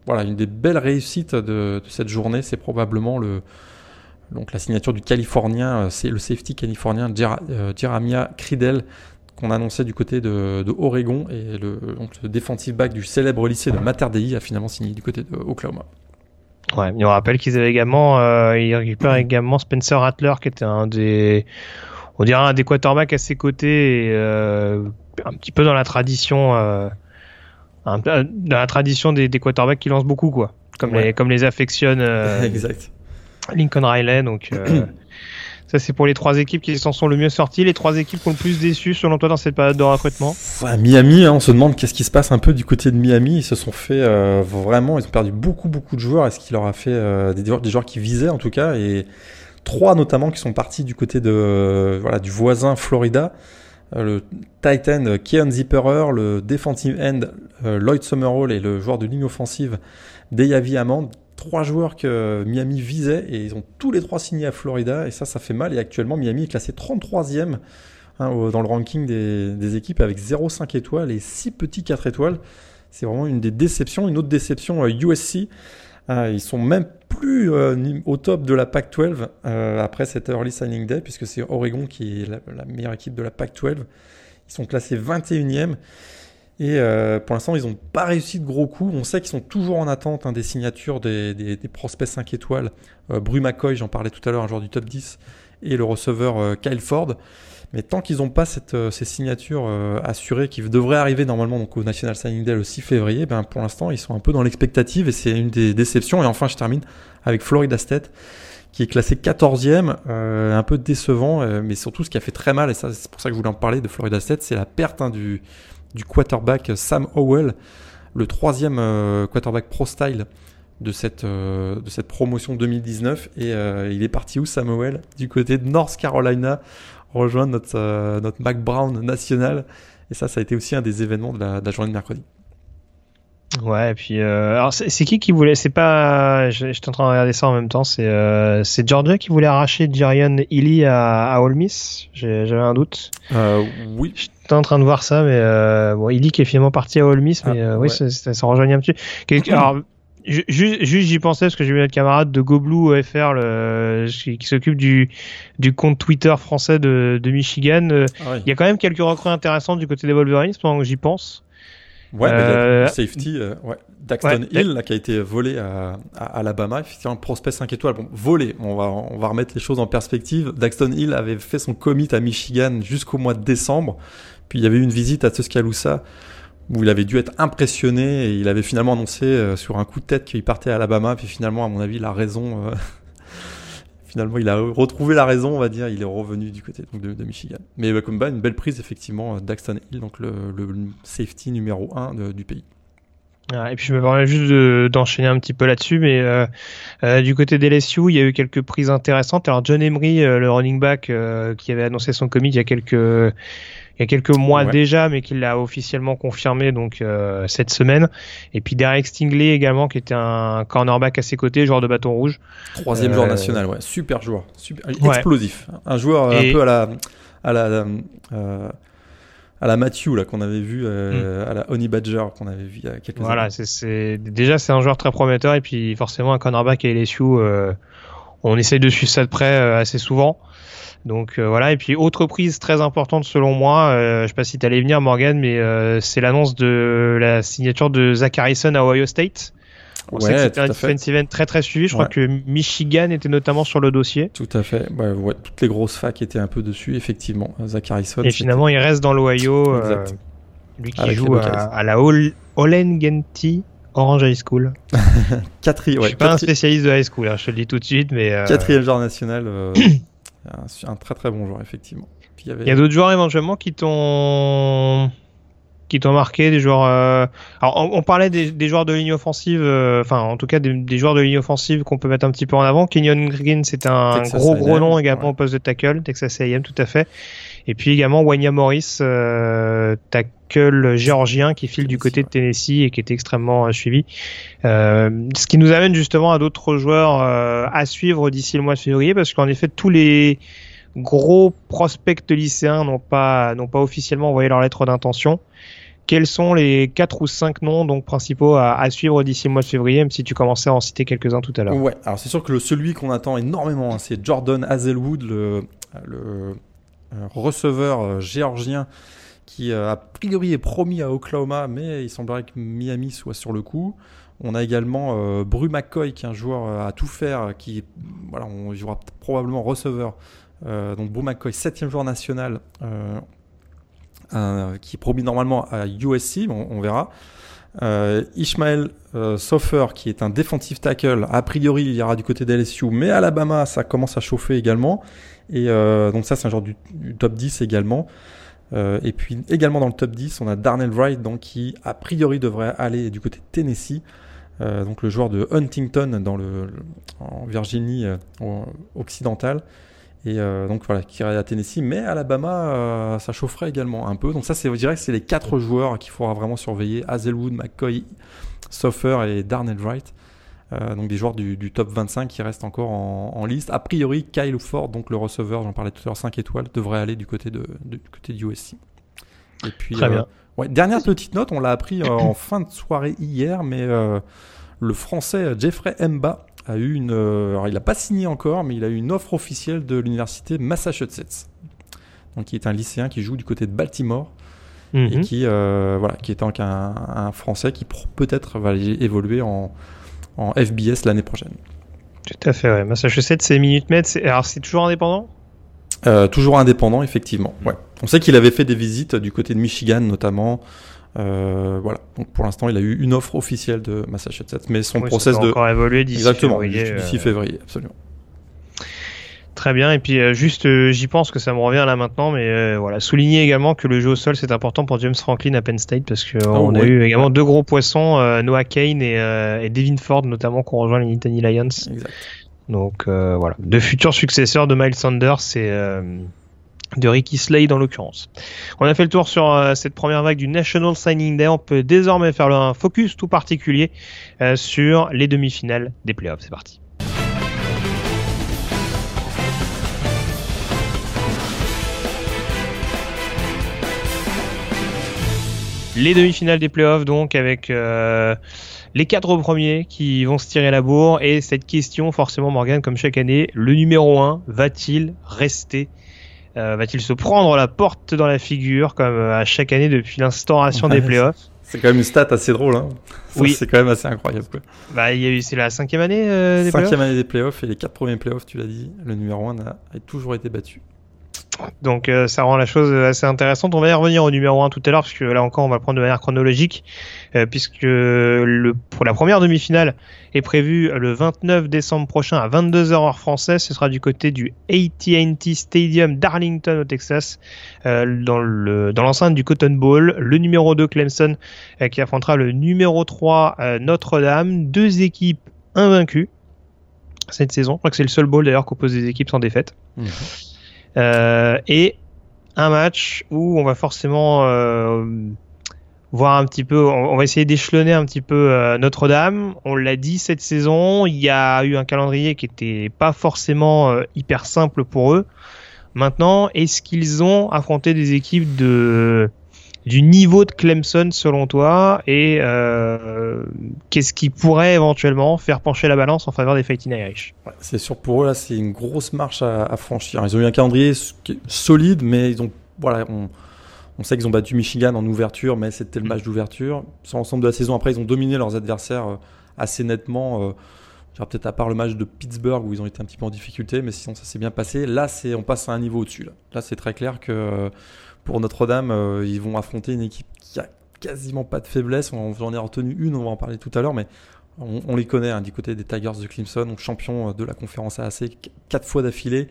voilà, une des belles réussites de, cette journée, c'est probablement le, donc la signature du Californien, c'est le safety californien Jeremiah Cridel qu'on annonçait du côté de, Oregon et le, donc le defensive back du célèbre lycée de Mater Dei a finalement signé du côté de Oklahoma. Ouais, on rappelle qu'ils avaient également, euh, ils récupèrent également Spencer Rattler qui était un des on dirait un des quarterbacks à ses côtés, et, euh, un petit peu dans la tradition, euh, un, dans la tradition des, des, quarterbacks qui lancent beaucoup, quoi. Comme les comme les affectionne euh, exact. Lincoln Riley. Donc ça c'est pour les trois équipes qui s'en sont le mieux sorties. Les trois équipes qui ont le plus déçu selon toi dans cette période de recrutement? Miami, hein, on se demande qu'est-ce qui se passe un peu du côté de Miami. Ils se sont fait vraiment, ils ont perdu beaucoup beaucoup de joueurs. Est-ce qu'il leur a fait des, des joueurs qui visaient en tout cas? Et trois notamment qui sont partis du côté de euh, voilà du voisin Florida. Euh, le Titan euh, Keon Zipperer, le defensive end Lloyd Summerall et le joueur de ligne offensive Deyavi Amand. Trois joueurs que Miami visait et ils ont tous les trois signé à Florida et ça, ça fait mal. Et actuellement, Miami est classé 33e hein, dans le ranking des, équipes avec 0,5 étoiles et 6 petits 4 étoiles. C'est vraiment une des déceptions. Une autre déception, USC. Ah, ils sont même plus euh, au top de la Pac-12 euh, après cette early signing day, puisque c'est Oregon qui est la, meilleure équipe de la Pac-12. Ils sont classés 21e. Et euh, pour l'instant, ils n'ont pas réussi de gros coups. On sait qu'ils sont toujours en attente hein, des signatures des, prospects 5 étoiles. Bru McCoy, j'en parlais tout à l'heure, un joueur du top 10, et le receveur Kyle Ford. Mais tant qu'ils n'ont pas euh, ces signatures euh, assurées qui devraient arriver normalement donc au National Signing Day le 6 février, ben pour l'instant ils sont un peu dans l'expectative et c'est une des déceptions. Et enfin je termine avec Florida State qui est classé 14e, euh, un peu décevant, mais surtout ce qui a fait très mal, et c'est pour ça que je voulais en parler de Florida State, c'est la perte hein, du, du quarterback Sam Howell, le troisième quarterback pro style de cette, de cette promotion 2019 et il est parti où Sam Howell? Du côté de North Carolina rejoindre notre, euh, notre Mac Brown national. Et ça, ça a été aussi un des événements de la, journée de mercredi. Ouais, et puis euh, alors c'est qui qui voulait C'est pas, j'étais en train de regarder ça en même temps. C'est euh, c'est Georgia qui voulait arracher Jarian Illy à, à Ole Miss? J'avais un doute. Euh, oui. J'étais en train de voir ça, mais bon, Illy qui est finalement parti à Ole Miss, mais ah, oui, ça, ça, rejoignait un petit. Alors Juste, j'y pensais parce que j'ai vu notre camarade de Goblou FR le, qui, s'occupe du, du compte Twitter français de, de Michigan. Euh, ah il y a quand même quelques recrues intéressantes du côté des Wolverines pendant que j'y pense. Ouais, euh, le safety, euh, ouais. Daxton Hill, là, qui a été volé à, à Alabama, effectivement, prospect 5 étoiles. Bon, volé, on va, on va remettre les choses en perspective. Daxton Hill avait fait son commit à Michigan jusqu'au mois de décembre. Puis il y avait eu une visite à Tuscaloosa où il avait dû être impressionné et il avait finalement annoncé euh, sur un coup de tête qu'il partait à Alabama. Puis finalement, à mon avis, la raison. Euh, finalement, il a retrouvé la raison, on va dire. Il est revenu du côté de, Michigan. Mais comme bah, une belle prise, effectivement, euh, Daxton Hill, donc le, safety numéro 1 du pays. et puis je me permets juste d'enchaîner un petit peu là-dessus, mais du côté des il y a eu quelques prises intéressantes. Alors John Emery, le running back, qui avait annoncé son commit il y a quelques il y a quelques mois déjà, mais qu'il l'a officiellement confirmé donc euh, cette semaine. Et puis Derek Stingley également, qui était un cornerback à ses côtés, joueur de bâton rouge. Troisième joueur euh, national, ouais, super joueur, super, explosif, un joueur un peu à la à la euh, à la Matthew là qu'on avait vu hmm. à la Honey Badger qu'on avait vu il y a quelques voilà, années. Voilà, c'est déjà c'est un joueur très prometteur et puis forcément un cornerback à LSU, on essaye de suivre ça de près assez souvent. Donc euh, voilà, et puis autre prise très importante selon moi, euh, je sais pas si tu allais venir Morgan, mais euh, c'est l'annonce de la signature de Zach Harrison à Ohio State. On sait que c'était un defensive end très très suivi. Je crois que Michigan était notamment sur le dossier. Tout à fait. Ouais, toutes les grosses facs étaient un peu dessus, effectivement. Zachary Et finalement, il reste dans l'Ohio. Euh, lui qui joue à, la Genti Orange High School. Quatrième. Je suis pas un spécialiste de high school, hein, je te le dis tout de suite, mais. Euh, Quatrième joueur national. Euh, un, très très bon joueur, effectivement. il y a d'autres joueurs éventuellement qui t'ont qui t'ont marqué, des joueurs. Euh... Alors, on, parlait des, des, joueurs de ligne offensive, euh, enfin, en tout cas, des, des, joueurs de ligne offensive qu'on peut mettre un petit peu en avant. Kenyon Green, c'est un gros gros nom également au poste de tackle, Texas A&M, tout à fait. Et puis également Wanya Morris, euh, tackle géorgien qui file du côté de Tennessee et qui est extrêmement euh, suivi. Euh, ce qui nous amène justement à d'autres joueurs euh, à suivre d'ici le mois de février, parce qu'en effet, tous les gros prospects lycéens n'ont pas n'ont pas officiellement envoyé leur lettre d'intention. Quels sont les quatre ou cinq noms donc principaux à, suivre d'ici le mois de février, même si tu commençais à en citer quelques-uns tout à l'heure? Ouais, alors c'est sûr que le, celui qu'on attend énormément, hein, c'est Jordan Hazelwood, le, le receveur euh, géorgien qui euh, a priori est promis à Oklahoma, mais il semblerait que Miami soit sur le coup. On a également euh, Bru McCoy, qui est un joueur à tout faire, qui voilà, on jouera probablement receveur. donc Bru McCoy, septième joueur national, qui est promis normalement à USC, on, verra. Ishmael Sofer, qui est un defensive tackle, a priori il ira du côté d'LSU, mais Alabama, ça commence à chauffer également. Et euh, donc ça, c'est un genre du, top 10 également. Euh, et puis également dans le top 10, on a Darnell Wright, donc, qui a priori devrait aller du côté Tennessee. Euh, donc le joueur de Huntington dans le, en Virginie occidentale. Et donc voilà, qui irait à Tennessee. Mais Alabama, ça chaufferait également un peu. Donc ça, c'est, je dirais que c'est les quatre joueurs qu'il faudra vraiment surveiller. Hazelwood, McCoy, Soffer et Darnell Wright. Euh, donc des joueurs du, top 25 qui restent encore en, liste. A priori, Kyle Ford, donc le receveur, j'en parlais tout à l'heure, 5 étoiles, devrait aller du côté de, du côté du USC. Et puis, Très bien. Euh, ouais, dernière petite note, on l'a appris euh, en fin de soirée hier, mais le français Jeffrey Mba a eu une. alors il n'a pas signé encore, mais il a eu une offre officielle de l'université Massachusetts. Donc qui est un lycéen qui joue du côté de Baltimore. et mhm. qui, voilà, qui est donc un, un Français qui peut-être va évoluer en, en FBS l'année prochaine. Tout à fait, ouais. Massachusetts, c'est Minute Med. Alors, c'est toujours indépendant? Euh, Toujours indépendant, effectivement. Ouais. On sait qu'il avait fait des visites du côté de Michigan, notamment. Euh, voilà. Donc, pour l'instant, il a eu une offre officielle de Massachusetts, mais son process de. encore évolué d'ici février. Exactement, d'ici février, absolument. Très bien. Et puis euh, juste, euh, j'y pense que ça me revient là maintenant, mais euh, voilà, souligner également que le jeu au sol c'est important pour James Franklin à Penn State parce qu'on on a eu également deux gros poissons, Noah Kane et, et, Devin Ford notamment qui ont rejoint les Nittany Lions. Exact. Donc voilà, de futurs successeurs de Miles Sanders et de Ricky Slade en l'occurrence. On a fait le tour sur cette première vague du National Signing Day. On peut désormais faire un focus tout particulier sur les demi-finales des playoffs. C'est parti. Les demi-finales des playoffs donc avec euh, les quatre premiers qui vont se tirer la bourre. Et cette question forcément Morgan comme chaque année le numéro 1 va-t-il rester euh, va-t-il se prendre la porte dans la figure comme euh, à chaque année depuis l'instauration des playoffs? c'est quand même une stat assez drôle hein. oui. c'est quand même assez incroyable quoi. bah il y a eu c'est la cinquième année des cinquième année des playoffs et les quatre premiers playoffs tu l'as dit le numéro 1 a toujours été battu donc euh, ça rend la chose assez intéressante. On va y revenir au numéro 1 tout à l'heure, puisque là encore on va prendre de manière chronologique, euh, puisque pour la première demi-finale est prévue le 29 décembre prochain à 22h heure française. Ce sera du côté du AT&T Stadium d'Arlington au Texas, euh, dans le dans l'enceinte du Cotton Bowl. Le numéro 2 Clemson qui affrontera le numéro 3 Notre-Dame. Deux équipes invaincues cette saison. Je crois que c'est le seul bowl d'ailleurs qu'oppose des équipes sans défaite. Mmh. Euh, et un match où on va forcément euh, voir un petit peu, on, va essayer d'échelonner un petit peu euh, Notre-Dame. On l'a dit cette saison, il y a eu un calendrier qui était pas forcément hyper simple pour eux. Maintenant, est-ce qu'ils ont affronté des équipes de du niveau de Clemson selon toi et euh, qu'est-ce qui pourrait éventuellement faire pencher la balance en faveur des Fighting Irish? C'est sûr pour eux là c'est une grosse marche à, franchir. Ils ont eu un calendrier solide mais ils ont voilà on, sait qu'ils ont battu Michigan en ouverture mais c'était le match d'ouverture. Sur l'ensemble de la saison après ils ont dominé leurs adversaires euh, assez nettement. peut-être à part le match de Pittsburgh où ils ont été un petit peu en difficulté, mais sinon ça s'est bien passé. Là, c'est on passe à un niveau au-dessus. Là, là c'est très clair que pour Notre-Dame, ils vont affronter une équipe qui a quasiment pas de faiblesse. J'en ai retenu une, on va en parler tout à l'heure, mais on, les connaît hein, du côté des Tigers de Clemson, champion de la conférence AAC quatre fois d'affilée.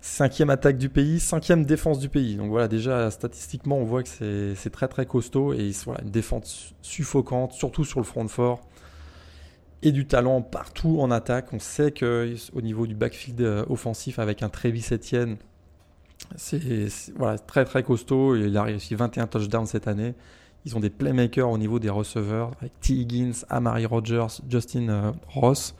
Cinquième attaque du pays, cinquième défense du pays. Donc voilà, déjà statistiquement, on voit que c'est très très costaud et voilà, une défense suffocante, surtout sur le front fort. Et du talent partout en attaque. On sait qu'au niveau du backfield euh, offensif, avec un Travis Etienne, c'est voilà, très très costaud. Il a réussi 21 touchdowns cette année. Ils ont des playmakers au niveau des receveurs avec T. Higgins, Amari Rogers, Justin euh, Ross.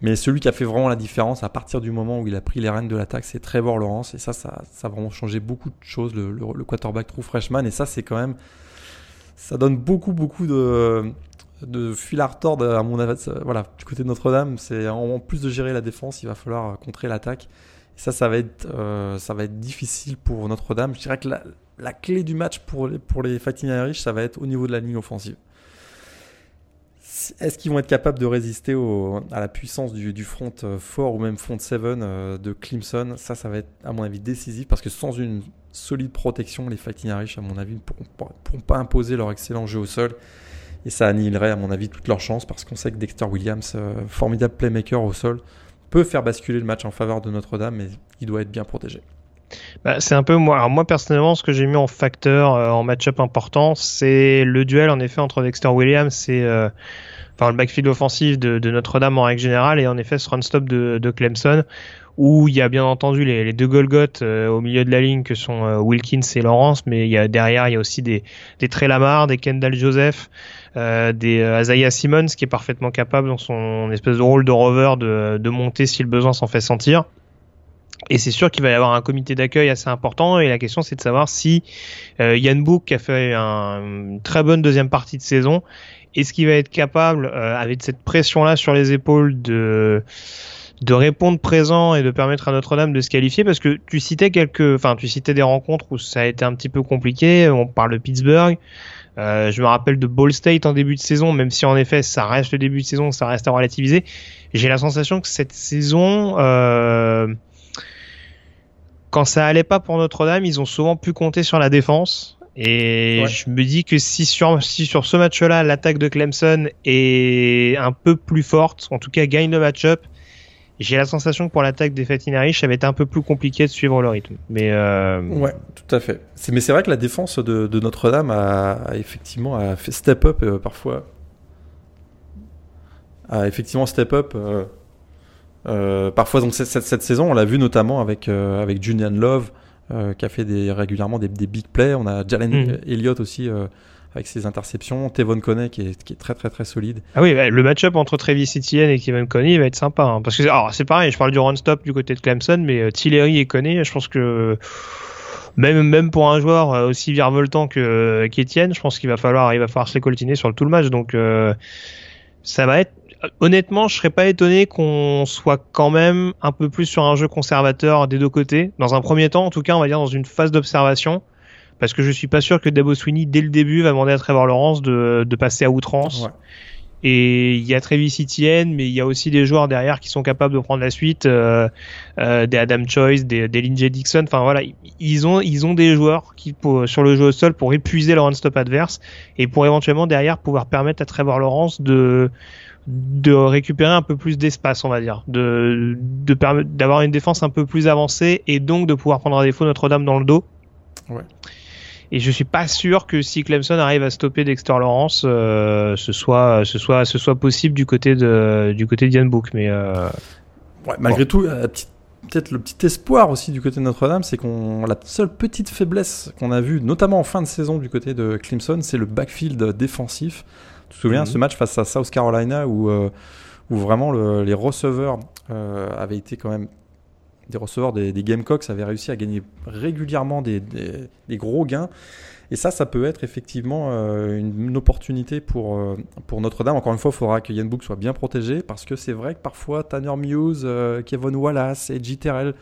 Mais celui qui a fait vraiment la différence à partir du moment où il a pris les rênes de l'attaque, c'est Trevor Lawrence. Et ça, ça, a vraiment changé beaucoup de choses, le, quarterback true freshman. Et ça, c'est quand même. Ça donne beaucoup, beaucoup de, de fil à retordre, à mon avis. Voilà, du côté de Notre-Dame, c'est en plus de gérer la défense, il va falloir contrer l'attaque. Ça, ça va, être, euh, ça va être difficile pour Notre-Dame. Je dirais que la, clé du match pour les, Fighting Irish, ça va être au niveau de la ligne offensive. Est-ce qu'ils vont être capables de résister à la puissance du, front 4 euh, ou même front 7 euh, de Clemson? Ça, ça va être à mon avis décisif parce que sans une solide protection, les Fighting Irish, à mon avis, ne pourront, pourront pas imposer leur excellent jeu au sol. Et ça annihilerait, à mon avis, toutes leurs chances parce qu'on sait que Dexter Williams, formidable playmaker au sol, peut faire basculer le match en faveur de Notre-Dame, mais il doit être bien protégé. Bah, c'est un peu moi. Alors moi personnellement, ce que j'ai mis en facteur euh, en match-up important, c'est le duel en effet entre Dexter Williams et euh, enfin le backfield offensif de, Notre-Dame en règle générale et en effet ce run-stop de, Clemson où il y a bien entendu les, deux Golgoth euh, au milieu de la ligne que sont Wilkins et Lawrence, mais y a derrière il y a aussi des des Trey Lamar, des Kendall Joseph, des Isaiah Simmons qui est parfaitement capable dans son espèce de rôle de rover de, de monter si le besoin s'en fait sentir. Et c'est sûr qu'il va y avoir un comité d'accueil assez important. Et la question, c'est de savoir si euh, Yann Book, qui a fait une très bonne deuxième partie de saison, est-ce qu'il va être capable, euh, avec cette pression-là sur les épaules, de de répondre présent et de permettre à Notre-Dame de se qualifier? Parce que tu citais quelques enfin tu citais des rencontres où ça a été un petit peu compliqué on parle de Pittsburgh euh, je me rappelle de Ball State en début de saison même si en effet ça reste le début de saison ça reste à relativiser j'ai la sensation que cette saison euh, quand ça allait pas pour Notre-Dame, ils ont souvent pu compter sur la défense. Et je me dis que si sur, si sur ce match-là, l'attaque de Clemson est un peu plus forte, en tout cas gagne le match-up, j'ai la sensation que pour l'attaque des Fatinari, ça va être un peu plus compliqué de suivre le rythme. Mais euh... Ouais, tout à fait. Mais c'est vrai que la défense de, de Notre-Dame a, effectivement a fait step up euh, parfois. A effectivement step up. Euh, parfois, donc, cette, cette, saison, on l'a vu notamment avec, avec Julian Love, qui a fait des, régulièrement des, des, big plays. On a Jalen mm. Elliott aussi avec ses interceptions. Tevon Coney qui est, très très très solide. Ah oui, le match-up entre Travis Etienne et Kevin Coney va être sympa. Hein, parce que c'est pareil, je parle du run-stop du côté de Clemson, mais Tillery et Coney, je pense que même même pour un joueur aussi virevoltant que qu'Etienne, je pense qu'il va falloir falloir se coltiner sur tout le match. Donc ça va être honnêtement, je serais pas étonné qu'on soit quand même un peu plus sur un jeu conservateur des deux côtés. Dans un premier temps, en tout cas, on va dire dans une phase d'observation. Parce que je suis pas sûr que Dabo Sweeney, dès le début, va demander à Trevor Lawrence de, de passer à outrance. Et il y a Travis Etienne, mais il y a aussi des joueurs derrière qui sont capables de prendre la suite, euh, euh, des Adam Choice, des, des Lindsey Dixon. Enfin voilà, ils ont ils ont des joueurs qui sur le jeu au sol pour épuiser leur run-stop adverse et pour éventuellement derrière pouvoir permettre à Trevor Lawrence de de récupérer un peu plus d'espace, on va dire, de d'avoir une défense un peu plus avancée et donc de pouvoir prendre à défaut Notre-Dame dans le dos. Ouais. Et je suis pas sûr que si Clemson arrive à stopper Dexter Lawrence, euh, ce soit ce soit ce soit possible du côté de du côté Book, mais euh, ouais, malgré tout, peut-être le petit espoir aussi du côté de Notre-Dame, c'est qu'on la seule petite faiblesse qu'on a vue, notamment en fin de saison du côté de Clemson, c'est le backfield défensif. Tu te souviens, mhm. ce match face à South Carolina où, euh, où vraiment les receveurs euh, avaient été quand même des receveurs des, Gamecocks avaient réussi à gagner régulièrement des, gros gains. Et ça, ça peut être effectivement euh, une, opportunité pour, pour Notre-Dame. Encore une fois, il faudra que Yann Book soit bien protégé parce que c'est vrai que parfois Tanner Muse, Kevin Wallace et J. Terrell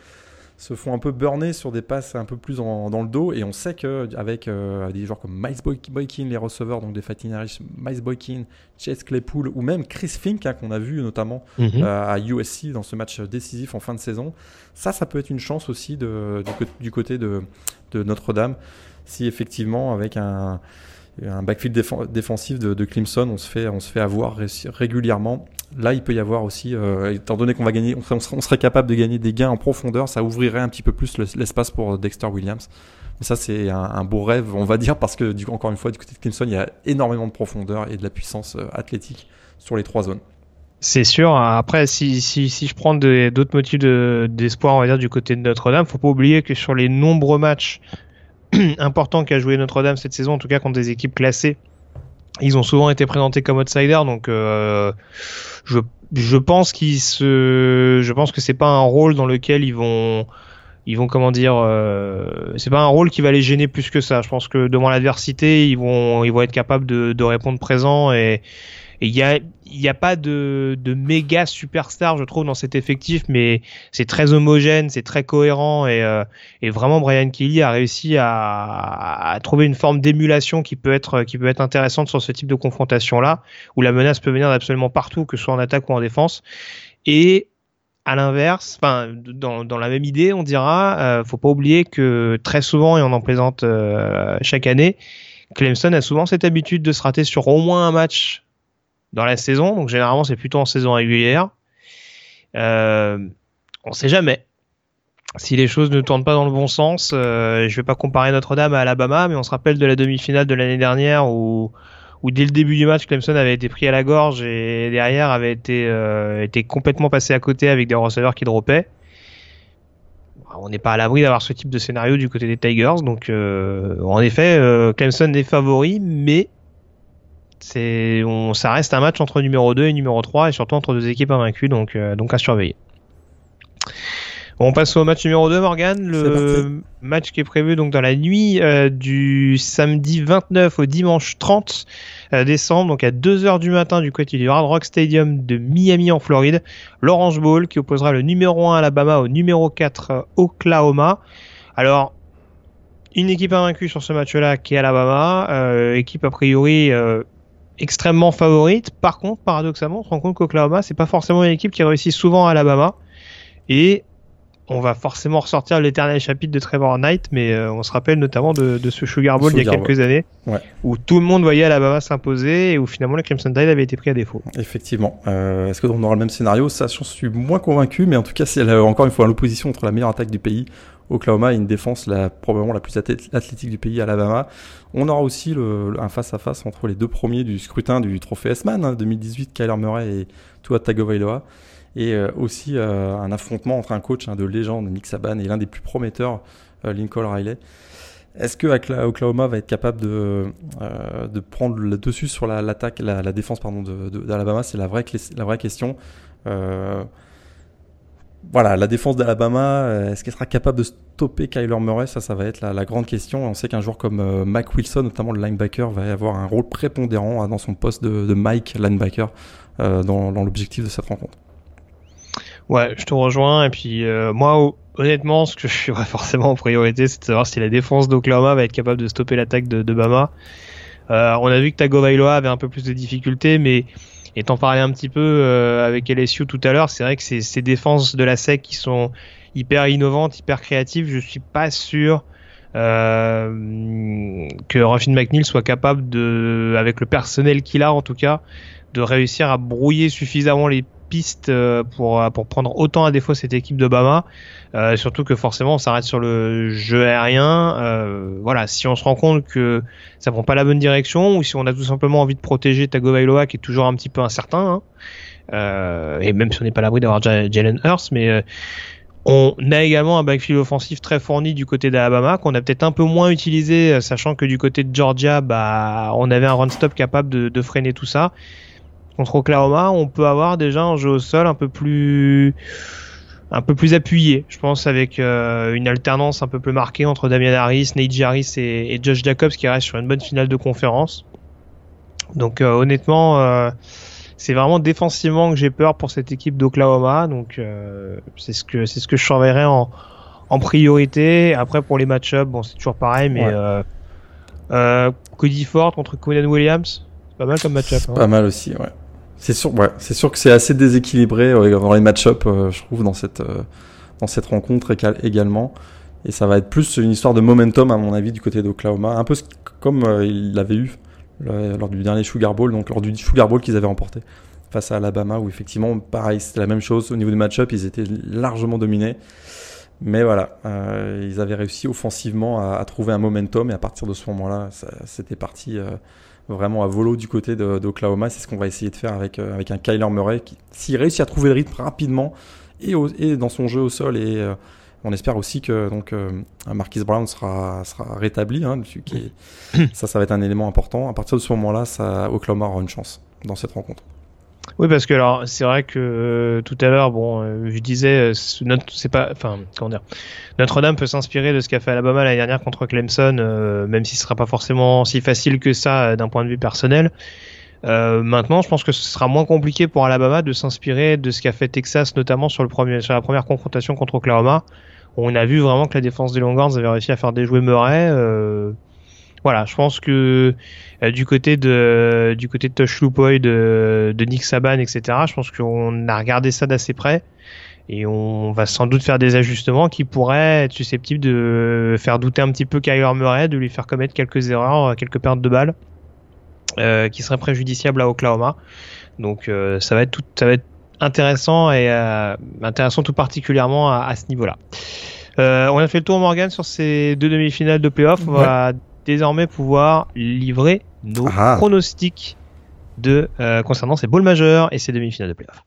se font un peu burner sur des passes un peu plus dans le dos. Et on sait qu'avec euh, des joueurs comme Miles Boykin, les receveurs, donc des Fighting Irish, Miles Boykin, Chase Claypool ou même Chris Fink, hein, qu'on a vu notamment mhm. euh, à USC dans ce match décisif en fin de saison, ça, ça peut être une chance aussi de, du, côté de, de Notre-Dame. Si effectivement, avec un un backfield défensif de, Clemson, on se fait, on se fait avoir régulièrement. Là, il peut y avoir aussi, euh, étant donné qu'on va gagner, on serait, capable de gagner des gains en profondeur, ça ouvrirait un petit peu plus l'espace pour Dexter Williams. Mais ça, c'est un, beau rêve, on va dire, parce que encore une fois, du côté de Clemson, il y a énormément de profondeur et de la puissance euh, athlétique sur les trois zones. C'est sûr. Après, si, si, si je prends d'autres motifs d'espoir, on va dire, du côté de Notre-Dame, faut pas oublier que sur les nombreux matchs important qu'a joué Notre-Dame cette saison, en tout cas contre des équipes classées. Ils ont souvent été présentés comme outsiders, donc euh, je, je pense qu'ils se, je pense que c'est pas un rôle dans lequel ils vont, ils vont comment dire, euh, c'est pas un rôle qui va les gêner plus que ça. Je pense que devant l'adversité, ils vont, ils vont être capables de, de répondre présent et il y a, n'y a pas de, de méga superstar, je trouve, dans cet effectif, mais c'est très homogène, c'est très cohérent et, euh, et, vraiment Brian Kelly a réussi à, à trouver une forme d'émulation qui peut être qui peut être intéressante sur ce type de confrontation là, où la menace peut venir d'absolument partout, que ce soit en attaque ou en défense. Et à l'inverse, enfin dans, dans la même idée, on dira, euh, faut pas oublier que très souvent et on en plaisante euh, chaque année, Clemson a souvent cette habitude de se rater sur au moins un match dans la saison. Donc généralement, c'est plutôt en saison régulière. Euh, on sait jamais. Si les choses ne tournent pas dans le bon sens, euh, je vais pas comparer Notre-Dame à Alabama, mais on se rappelle de la demi-finale de l'année dernière où, où dès le début du match, Clemson avait été pris à la gorge et derrière avait été, euh, été complètement passé à côté avec des receveurs qui droppaient. On n'est pas à l'abri d'avoir ce type de scénario du côté des Tigers, donc euh, en effet, euh, Clemson est favori, mais c'est, on, ça reste un match entre numéro 2 et numéro 3 et surtout entre deux équipes invaincues, donc, euh, donc à surveiller. on passe au match numéro 2, Morgan. Le match qui est prévu donc dans la nuit euh, du samedi 29 au dimanche 30 euh, décembre, donc à 2h du matin du côté du Hard Rock Stadium de Miami en Floride. L'Orange Bowl qui opposera le numéro 1 Alabama au numéro 4 Oklahoma. Alors, une équipe invaincue sur ce match-là qui est Alabama, équipe a priori extrêmement favorite. Par contre, paradoxalement, on se rend compte qu'Oklahoma, c'est pas forcément une équipe qui réussit souvent à Alabama. Et on va forcément ressortir l'éternel chapitre de Trevor Knight, mais euh, on se rappelle notamment de, ce Sugar Bowl il y a quelques années, où tout le monde voyait Alabama s'imposer et où finalement le Crimson Tide avait été pris à défaut. Effectivement. Euh, est-ce qu'on aura le même scénario? Ça, je suis moins convaincu, mais en tout cas, c'est encore une fois l'opposition entre la meilleure attaque du pays Oklahoma a une défense probablement la plus athlétique du pays, Alabama. On aura aussi un face-à-face entre les deux premiers du scrutin du trophée S-Man 2018, hein, Kyler Murray et Tua Tagovailoa. Et euh, aussi euh, un affrontement entre un coach hein, de légende, Nick Saban, et l'un des plus prometteurs, euh, Lincoln Riley. Est-ce que Oklahoma va être capable de, prendre le dessus sur l'attaque, la, défense d'Alabama? C'est la vraie, la vraie question voilà, la défense d'Alabama, euh, est-ce qu'elle sera capable de stopper Kyler Murray? Ça, ça va être la, grande question. On sait qu'un joueur comme euh, Mac Wilson, notamment le linebacker, va avoir un rôle prépondérant hein, dans son poste de, Mike linebacker euh, dans, l'objectif de cette rencontre. Ouais, je te rejoins. Et puis moi, honnêtement, ce que je suis forcément en priorité, c'est de savoir si la défense d'Oklahoma va être capable de stopper l'attaque de, on a vu que Tagovailoa avait un peu plus de difficultés, mais et t'en parlais un petit peu euh, avec LSU tout à l'heure, c'est vrai que ces, défenses de la SEC qui sont hyper innovantes, hyper créatives, je suis pas sûr euh, que Ruffin McNeil soit capable de, avec le personnel qu'il a en tout cas, de réussir à brouiller suffisamment les pistes euh, pour, pour prendre autant à défaut cette équipe de Bama. Euh, surtout que forcément on s'arrête sur le jeu aérien. Euh, voilà, si on se rend compte que ça prend pas la bonne direction ou si on a tout simplement envie de protéger Tagovailoa qui est toujours un petit peu incertain, hein, euh, et même si on n'est pas à l'abri d'avoir Jalen Hurst, mais euh, on a également un backfield offensif très fourni du côté d'Alabama qu'on a peut-être un peu moins utilisé, sachant que du côté de Georgia, bah, on avait un run stop capable de freiner tout ça. Contre Oklahoma, on peut avoir déjà un jeu au sol un peu plus un peu plus appuyé, je pense, avec euh, une alternance un peu plus marquée entre Damian Harris, Nate Harris et, Josh Jacobs qui reste sur une bonne finale de conférence. Donc euh, honnêtement, euh, c'est vraiment défensivement que j'ai peur pour cette équipe d'Oklahoma. Donc c'est ce que c'est ce que je surveillerai en, en priorité. Après, pour les match-ups, bon, c'est toujours pareil, mais euh, Cody Ford contre Conan Williams, c'est pas mal comme match-up. Hein. Pas mal aussi, ouais. C'est sûr, c'est sûr que c'est assez déséquilibré dans les match-ups, je trouve, dans cette, dans cette rencontre également. Et ça va être plus une histoire de momentum, à mon avis, du côté d'Oklahoma. Un peu comme il l'avait eu lors du dernier Sugar Bowl, donc lors du Sugar Bowl qu'ils avaient remporté face à Alabama, où effectivement, pareil, c'était la même chose. Au niveau du match-up, ils étaient largement dominés. Mais voilà, euh, ils avaient réussi offensivement à, trouver un momentum et à partir de ce moment-là, c'était parti euh, vraiment à volo du côté d'Oklahoma. C'est ce qu'on va essayer de faire avec, euh, avec un Kyler Murray qui, s'il réussit à trouver le rythme rapidement et, et dans son jeu au sol et on espère aussi que donc Marquis Brown sera, sera rétabli. Hein, qui ça, ça va être un élément important. À partir de ce moment-là, ça, Oklahoma aura une chance dans cette rencontre. Oui, parce que alors c'est vrai que euh, tout à l'heure, bon, euh, je disais, euh, c'est pas, enfin, comment dire, Notre-Dame peut s'inspirer de ce qu'a fait Alabama l'année dernière contre Clemson, même si ce sera pas forcément si facile que ça d'un point de vue personnel. maintenant, je pense que ce sera moins compliqué pour Alabama de s'inspirer de ce qu'a fait Texas, notamment sur le premier, sur la première confrontation contre Oklahoma. On a vu vraiment que la défense des Longhorns avait réussi à faire déjouer Murray voilà, je pense que euh, du côté de du côté de Tosh Lupoy, de, de Nick Saban, etc. Je pense qu'on a regardé ça d'assez près et on va sans doute faire des ajustements qui pourraient être susceptibles de faire douter un petit peu Kyler Murray, de lui faire commettre quelques erreurs, quelques pertes de balles, euh, qui seraient préjudiciables à Oklahoma. Donc euh, ça va être tout, ça va être intéressant et intéressant tout particulièrement à, ce niveau-là. on a fait le tour Morgan sur ces deux demi-finales de playoff. On va désormais pouvoir livrer nos ah. pronostics de, euh, concernant ces bowls majeurs et ces demi-finales de playoff.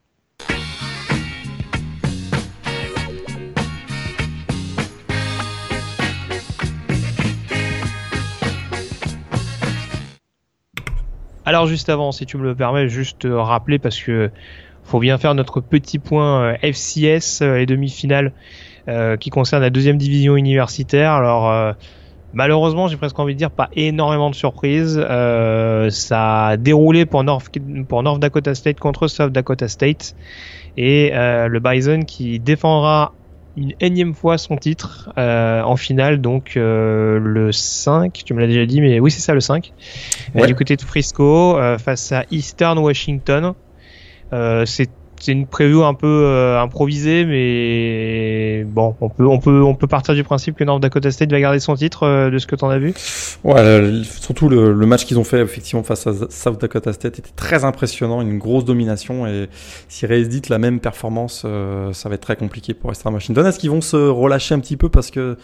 Alors juste avant, si tu me le permets, juste rappeler parce que faut bien faire notre petit point euh, FCS, euh, les demi-finales qui concernent la deuxième division universitaire. Alors Malheureusement, j'ai presque envie de dire pas énormément de surprises. Euh, ça a déroulé pour North, pour North Dakota State contre South Dakota State et euh, le Bison qui défendra une énième fois son titre euh, en finale, donc euh, le 5, tu me l'as déjà dit, mais oui c'est ça le 5, euh, du côté de Frisco face à Eastern Washington. c'est c'est une preview un peu euh, improvisée, mais bon, on peut, partir du principe que North Dakota State va garder son titre euh, de ce que tu en as vu. Ouais, surtout le, match qu'ils ont fait effectivement face à South Dakota State était très impressionnant, une grosse domination et si réédite la même performance, euh, ça va être très compliqué pour Eastern Washington. Est-ce qu'ils vont se relâcher un petit peu parce que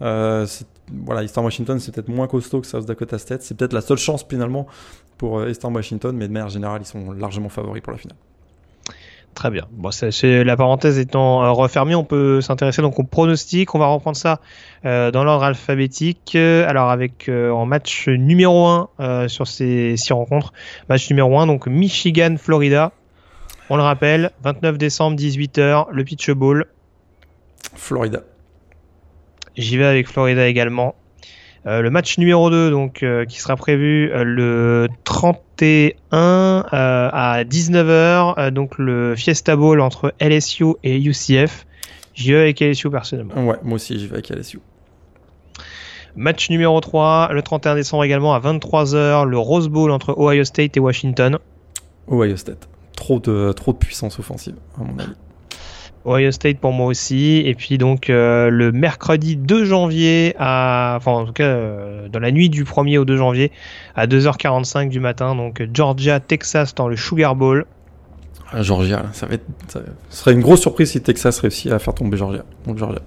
voilà, Eastern Washington c'est peut-être moins costaud que South Dakota State, c'est peut-être la seule chance finalement pour Eastern Washington, mais de manière générale ils sont largement favoris pour la finale. Très bien. Bon, la parenthèse étant euh, refermée, on peut s'intéresser donc au pronostic. On va reprendre ça euh, dans l'ordre alphabétique. Euh, alors avec en match numéro 1 sur ces six rencontres, match numéro 1 donc Michigan Florida. On le rappelle, 29 décembre 18h, le pitch ball. Florida. J'y vais avec Florida également. le match numéro 2 donc qui sera prévu le 30 21 euh, à 19h, euh, donc le Fiesta Bowl entre LSU et UCF. J'y vais avec LSU personnellement. Ouais, moi aussi j'y vais avec LSU. Match numéro 3, le 31 décembre également à 23h, le Rose Bowl entre Ohio State et Washington. Ohio State. Trop de, trop de puissance offensive, à mon avis. Ohio State pour moi aussi. Et puis donc euh, le mercredi 2 janvier, à, enfin en tout cas euh, dans la nuit du 1er au 2 janvier, à 2h45 du matin, donc Georgia, Texas dans le Sugar Bowl. Ah, Georgia, ça, va être, ça serait une grosse surprise si Texas réussit à faire tomber Georgia. Donc Georgia.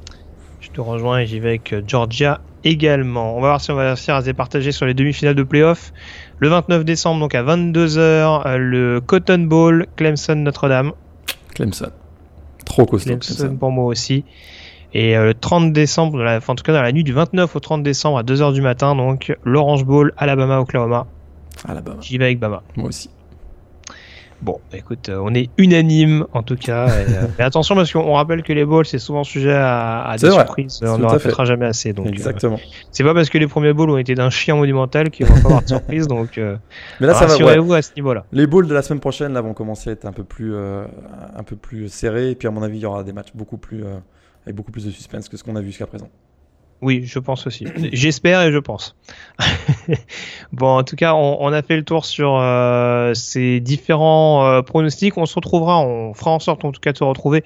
Je te rejoins et j'y vais avec Georgia également. On va voir si on va réussir à se départager sur les demi-finales de playoff. Le 29 décembre, donc à 22h, euh, le Cotton Bowl, Clemson Notre-Dame. Clemson. Trop costaud. pour moi aussi. Et euh, le 30 décembre, en tout cas dans la nuit du 29 au 30 décembre à 2h du matin, donc l'Orange Bowl, Alabama, Oklahoma. Alabama. J'y vais avec Bama. Moi aussi. Bon, écoute, euh, on est unanime en tout cas. Euh, mais attention parce qu'on rappelle que les bowls c'est souvent sujet à, des surprises. On n'en répétera jamais assez. Donc, Exactement. c'est pas parce que les premiers bowls ont été d'un chien monumental qu'il va pas avoir de surprise. Donc, mais là, rassurez-vous à ce niveau-là. Les bowls de la semaine prochaine là vont commencer à être un peu plus, un peu plus serrés. Et puis à mon avis, il y aura des matchs beaucoup plus avec beaucoup plus de suspense que ce qu'on a vu jusqu'à présent. Oui, je pense aussi. J'espère et je pense. bon, en tout cas, on, a fait le tour sur euh, ces différents euh, pronostics. On se retrouvera, on fera en sorte en tout cas de se retrouver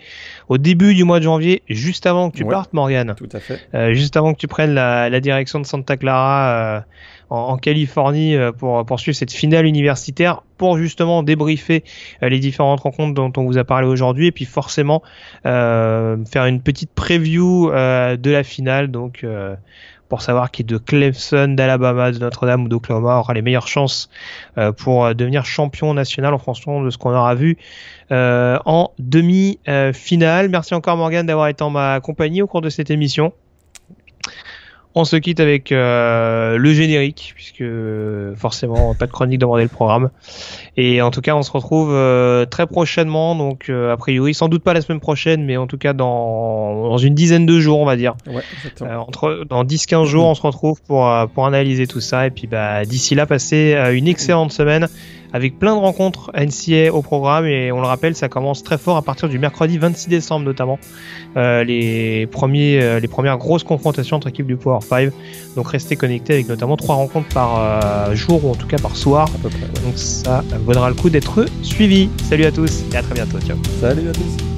au début du mois de janvier, juste avant que tu partes, Morgan. Tout à fait. Euh, juste avant que tu prennes la, la direction de Santa Clara en, Californie euh, pour poursuivre cette finale universitaire pour justement débriefer euh, les différentes rencontres dont on vous a parlé aujourd'hui et puis forcément euh, faire une petite preview de la finale donc pour savoir qui de Clemson, d'Alabama, de Notre-Dame ou d'Oklahoma aura les meilleures chances pour devenir champion national en fonction de ce qu'on aura vu en demi-finale. Merci encore Morgan d'avoir été en ma compagnie au cours de cette émission. On se quitte avec euh, le générique, puisque forcément pas de chronique demandé le programme. Et en tout cas, on se retrouve euh, très prochainement, donc euh, a priori, sans doute pas la semaine prochaine, mais en tout cas dans, dans une dizaine de jours, on va dire. Ouais, entre dans 10-15 jours, on se retrouve pour pour analyser tout ça. Et puis bah d'ici là, passez une excellente semaine avec plein de rencontres NCA au programme et on le rappelle, ça commence très fort à partir du mercredi 26 décembre notamment. Euh, les, premiers, euh, les premières grosses confrontations entre équipes du Power 5. Donc restez connectés avec notamment trois rencontres par euh, jour ou en tout cas par soir. Donc ça vaudra le coup d'être suivi. Salut à tous et à très bientôt. Ciao. Salut à tous.